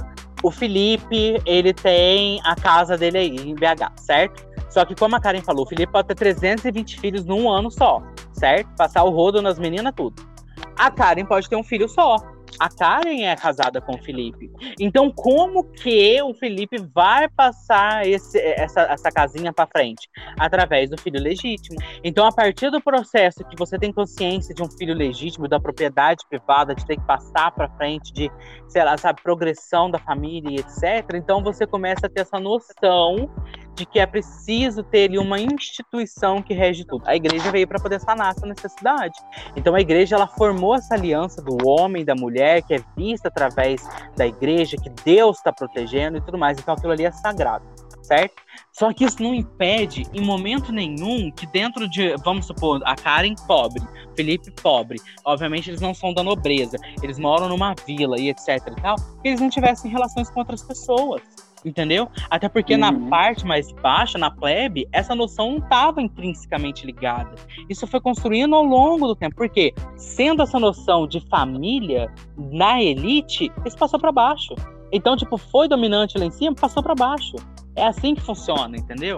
o Felipe, ele tem a casa dele aí em BH, certo? Só que como a Karen falou, o Felipe pode ter 320 filhos num ano só, certo? Passar o rodo nas meninas, tudo. A Karen pode ter um filho só, a Karen é casada com o Felipe. Então, como que o Felipe vai passar esse, essa, essa casinha para frente? Através do filho legítimo. Então, a partir do processo que você tem consciência de um filho legítimo, da propriedade privada, de ter que passar para frente, de, sei lá, sabe, progressão da família etc., então você começa a ter essa noção de que é preciso ter ali uma instituição que rege tudo. A igreja veio para poder sanar essa necessidade. Então a igreja ela formou essa aliança do homem e da mulher que é vista através da igreja, que Deus está protegendo e tudo mais. Então aquilo ali é sagrado, certo? Só que isso não impede, em momento nenhum, que dentro de, vamos supor, a Karen pobre, Felipe pobre, obviamente eles não são da nobreza, eles moram numa vila e etc e tal, que eles não tivessem relações com outras pessoas entendeu? Até porque uhum. na parte mais baixa, na plebe, essa noção não estava intrinsecamente ligada. Isso foi construindo ao longo do tempo, porque sendo essa noção de família na elite, isso passou para baixo. Então, tipo, foi dominante lá em cima, passou para baixo. É assim que funciona, entendeu?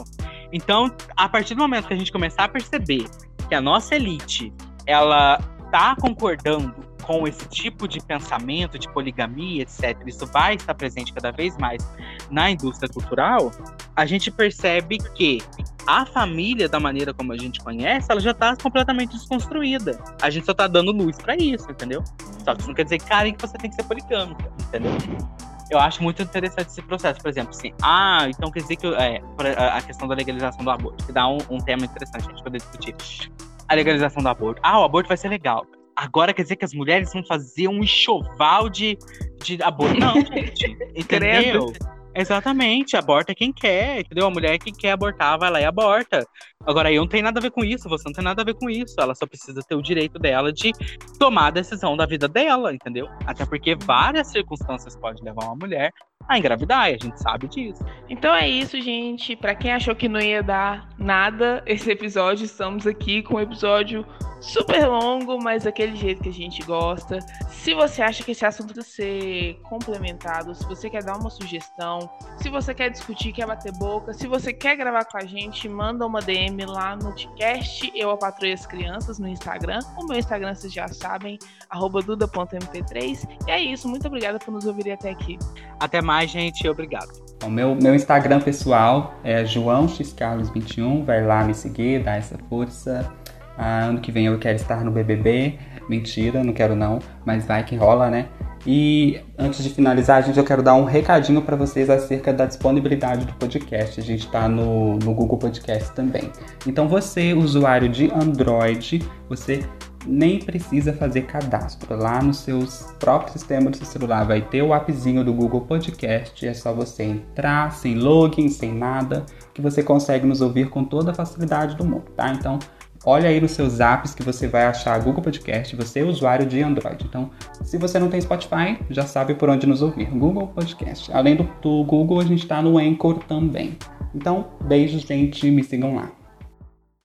Então, a partir do momento que a gente começar a perceber que a nossa elite, ela tá concordando com esse tipo de pensamento de poligamia, etc., isso vai estar presente cada vez mais na indústria cultural, a gente percebe que a família, da maneira como a gente conhece, ela já está completamente desconstruída. A gente só está dando luz para isso, entendeu? Só que isso não quer dizer, cara, que você tem que ser poligâmica, entendeu? Eu acho muito interessante esse processo, por exemplo, assim, ah, então quer dizer que é, a questão da legalização do aborto, que dá um, um tema interessante a gente poder discutir. A legalização do aborto. Ah, o aborto vai ser legal. Agora quer dizer que as mulheres vão fazer um enxoval de, de aborto. Não, gente. entendeu? Exatamente, aborta quem quer, entendeu? A mulher que quer abortar vai lá e aborta. Agora, eu não tenho nada a ver com isso, você não tem nada a ver com isso. Ela só precisa ter o direito dela de tomar a decisão da vida dela, entendeu? Até porque várias circunstâncias podem levar uma mulher a engravidar, e a gente sabe disso. Então é isso, gente. Para quem achou que não ia dar nada esse episódio, estamos aqui com um episódio super longo, mas daquele jeito que a gente gosta. Se você acha que esse assunto deve ser complementado, se você quer dar uma sugestão, se você quer discutir, quer bater boca, se você quer gravar com a gente, manda uma DM lá no podcast Eu a Patrulha as Crianças no Instagram. O meu Instagram vocês já sabem, duda.mp3. E é isso, muito obrigada por nos ouvir até aqui. Até mais, gente, obrigado. O meu, meu Instagram pessoal é João X Carlos 21. Vai lá me seguir, dá essa força. Ah, ano que vem eu quero estar no BBB. Mentira, não quero não, mas vai que rola, né? E antes de finalizar, gente, eu quero dar um recadinho para vocês acerca da disponibilidade do podcast. A gente está no, no Google Podcast também. Então, você, usuário de Android, você nem precisa fazer cadastro. Lá no seu próprio sistema do seu celular vai ter o appzinho do Google Podcast. É só você entrar sem login, sem nada, que você consegue nos ouvir com toda a facilidade do mundo, tá? Então, olha aí nos seus apps que você vai achar Google Podcast, você é usuário de Android. Então, se você não tem Spotify, já sabe por onde nos ouvir. Google Podcast. Além do, do Google, a gente está no Anchor também. Então, beijos, gente, me sigam lá.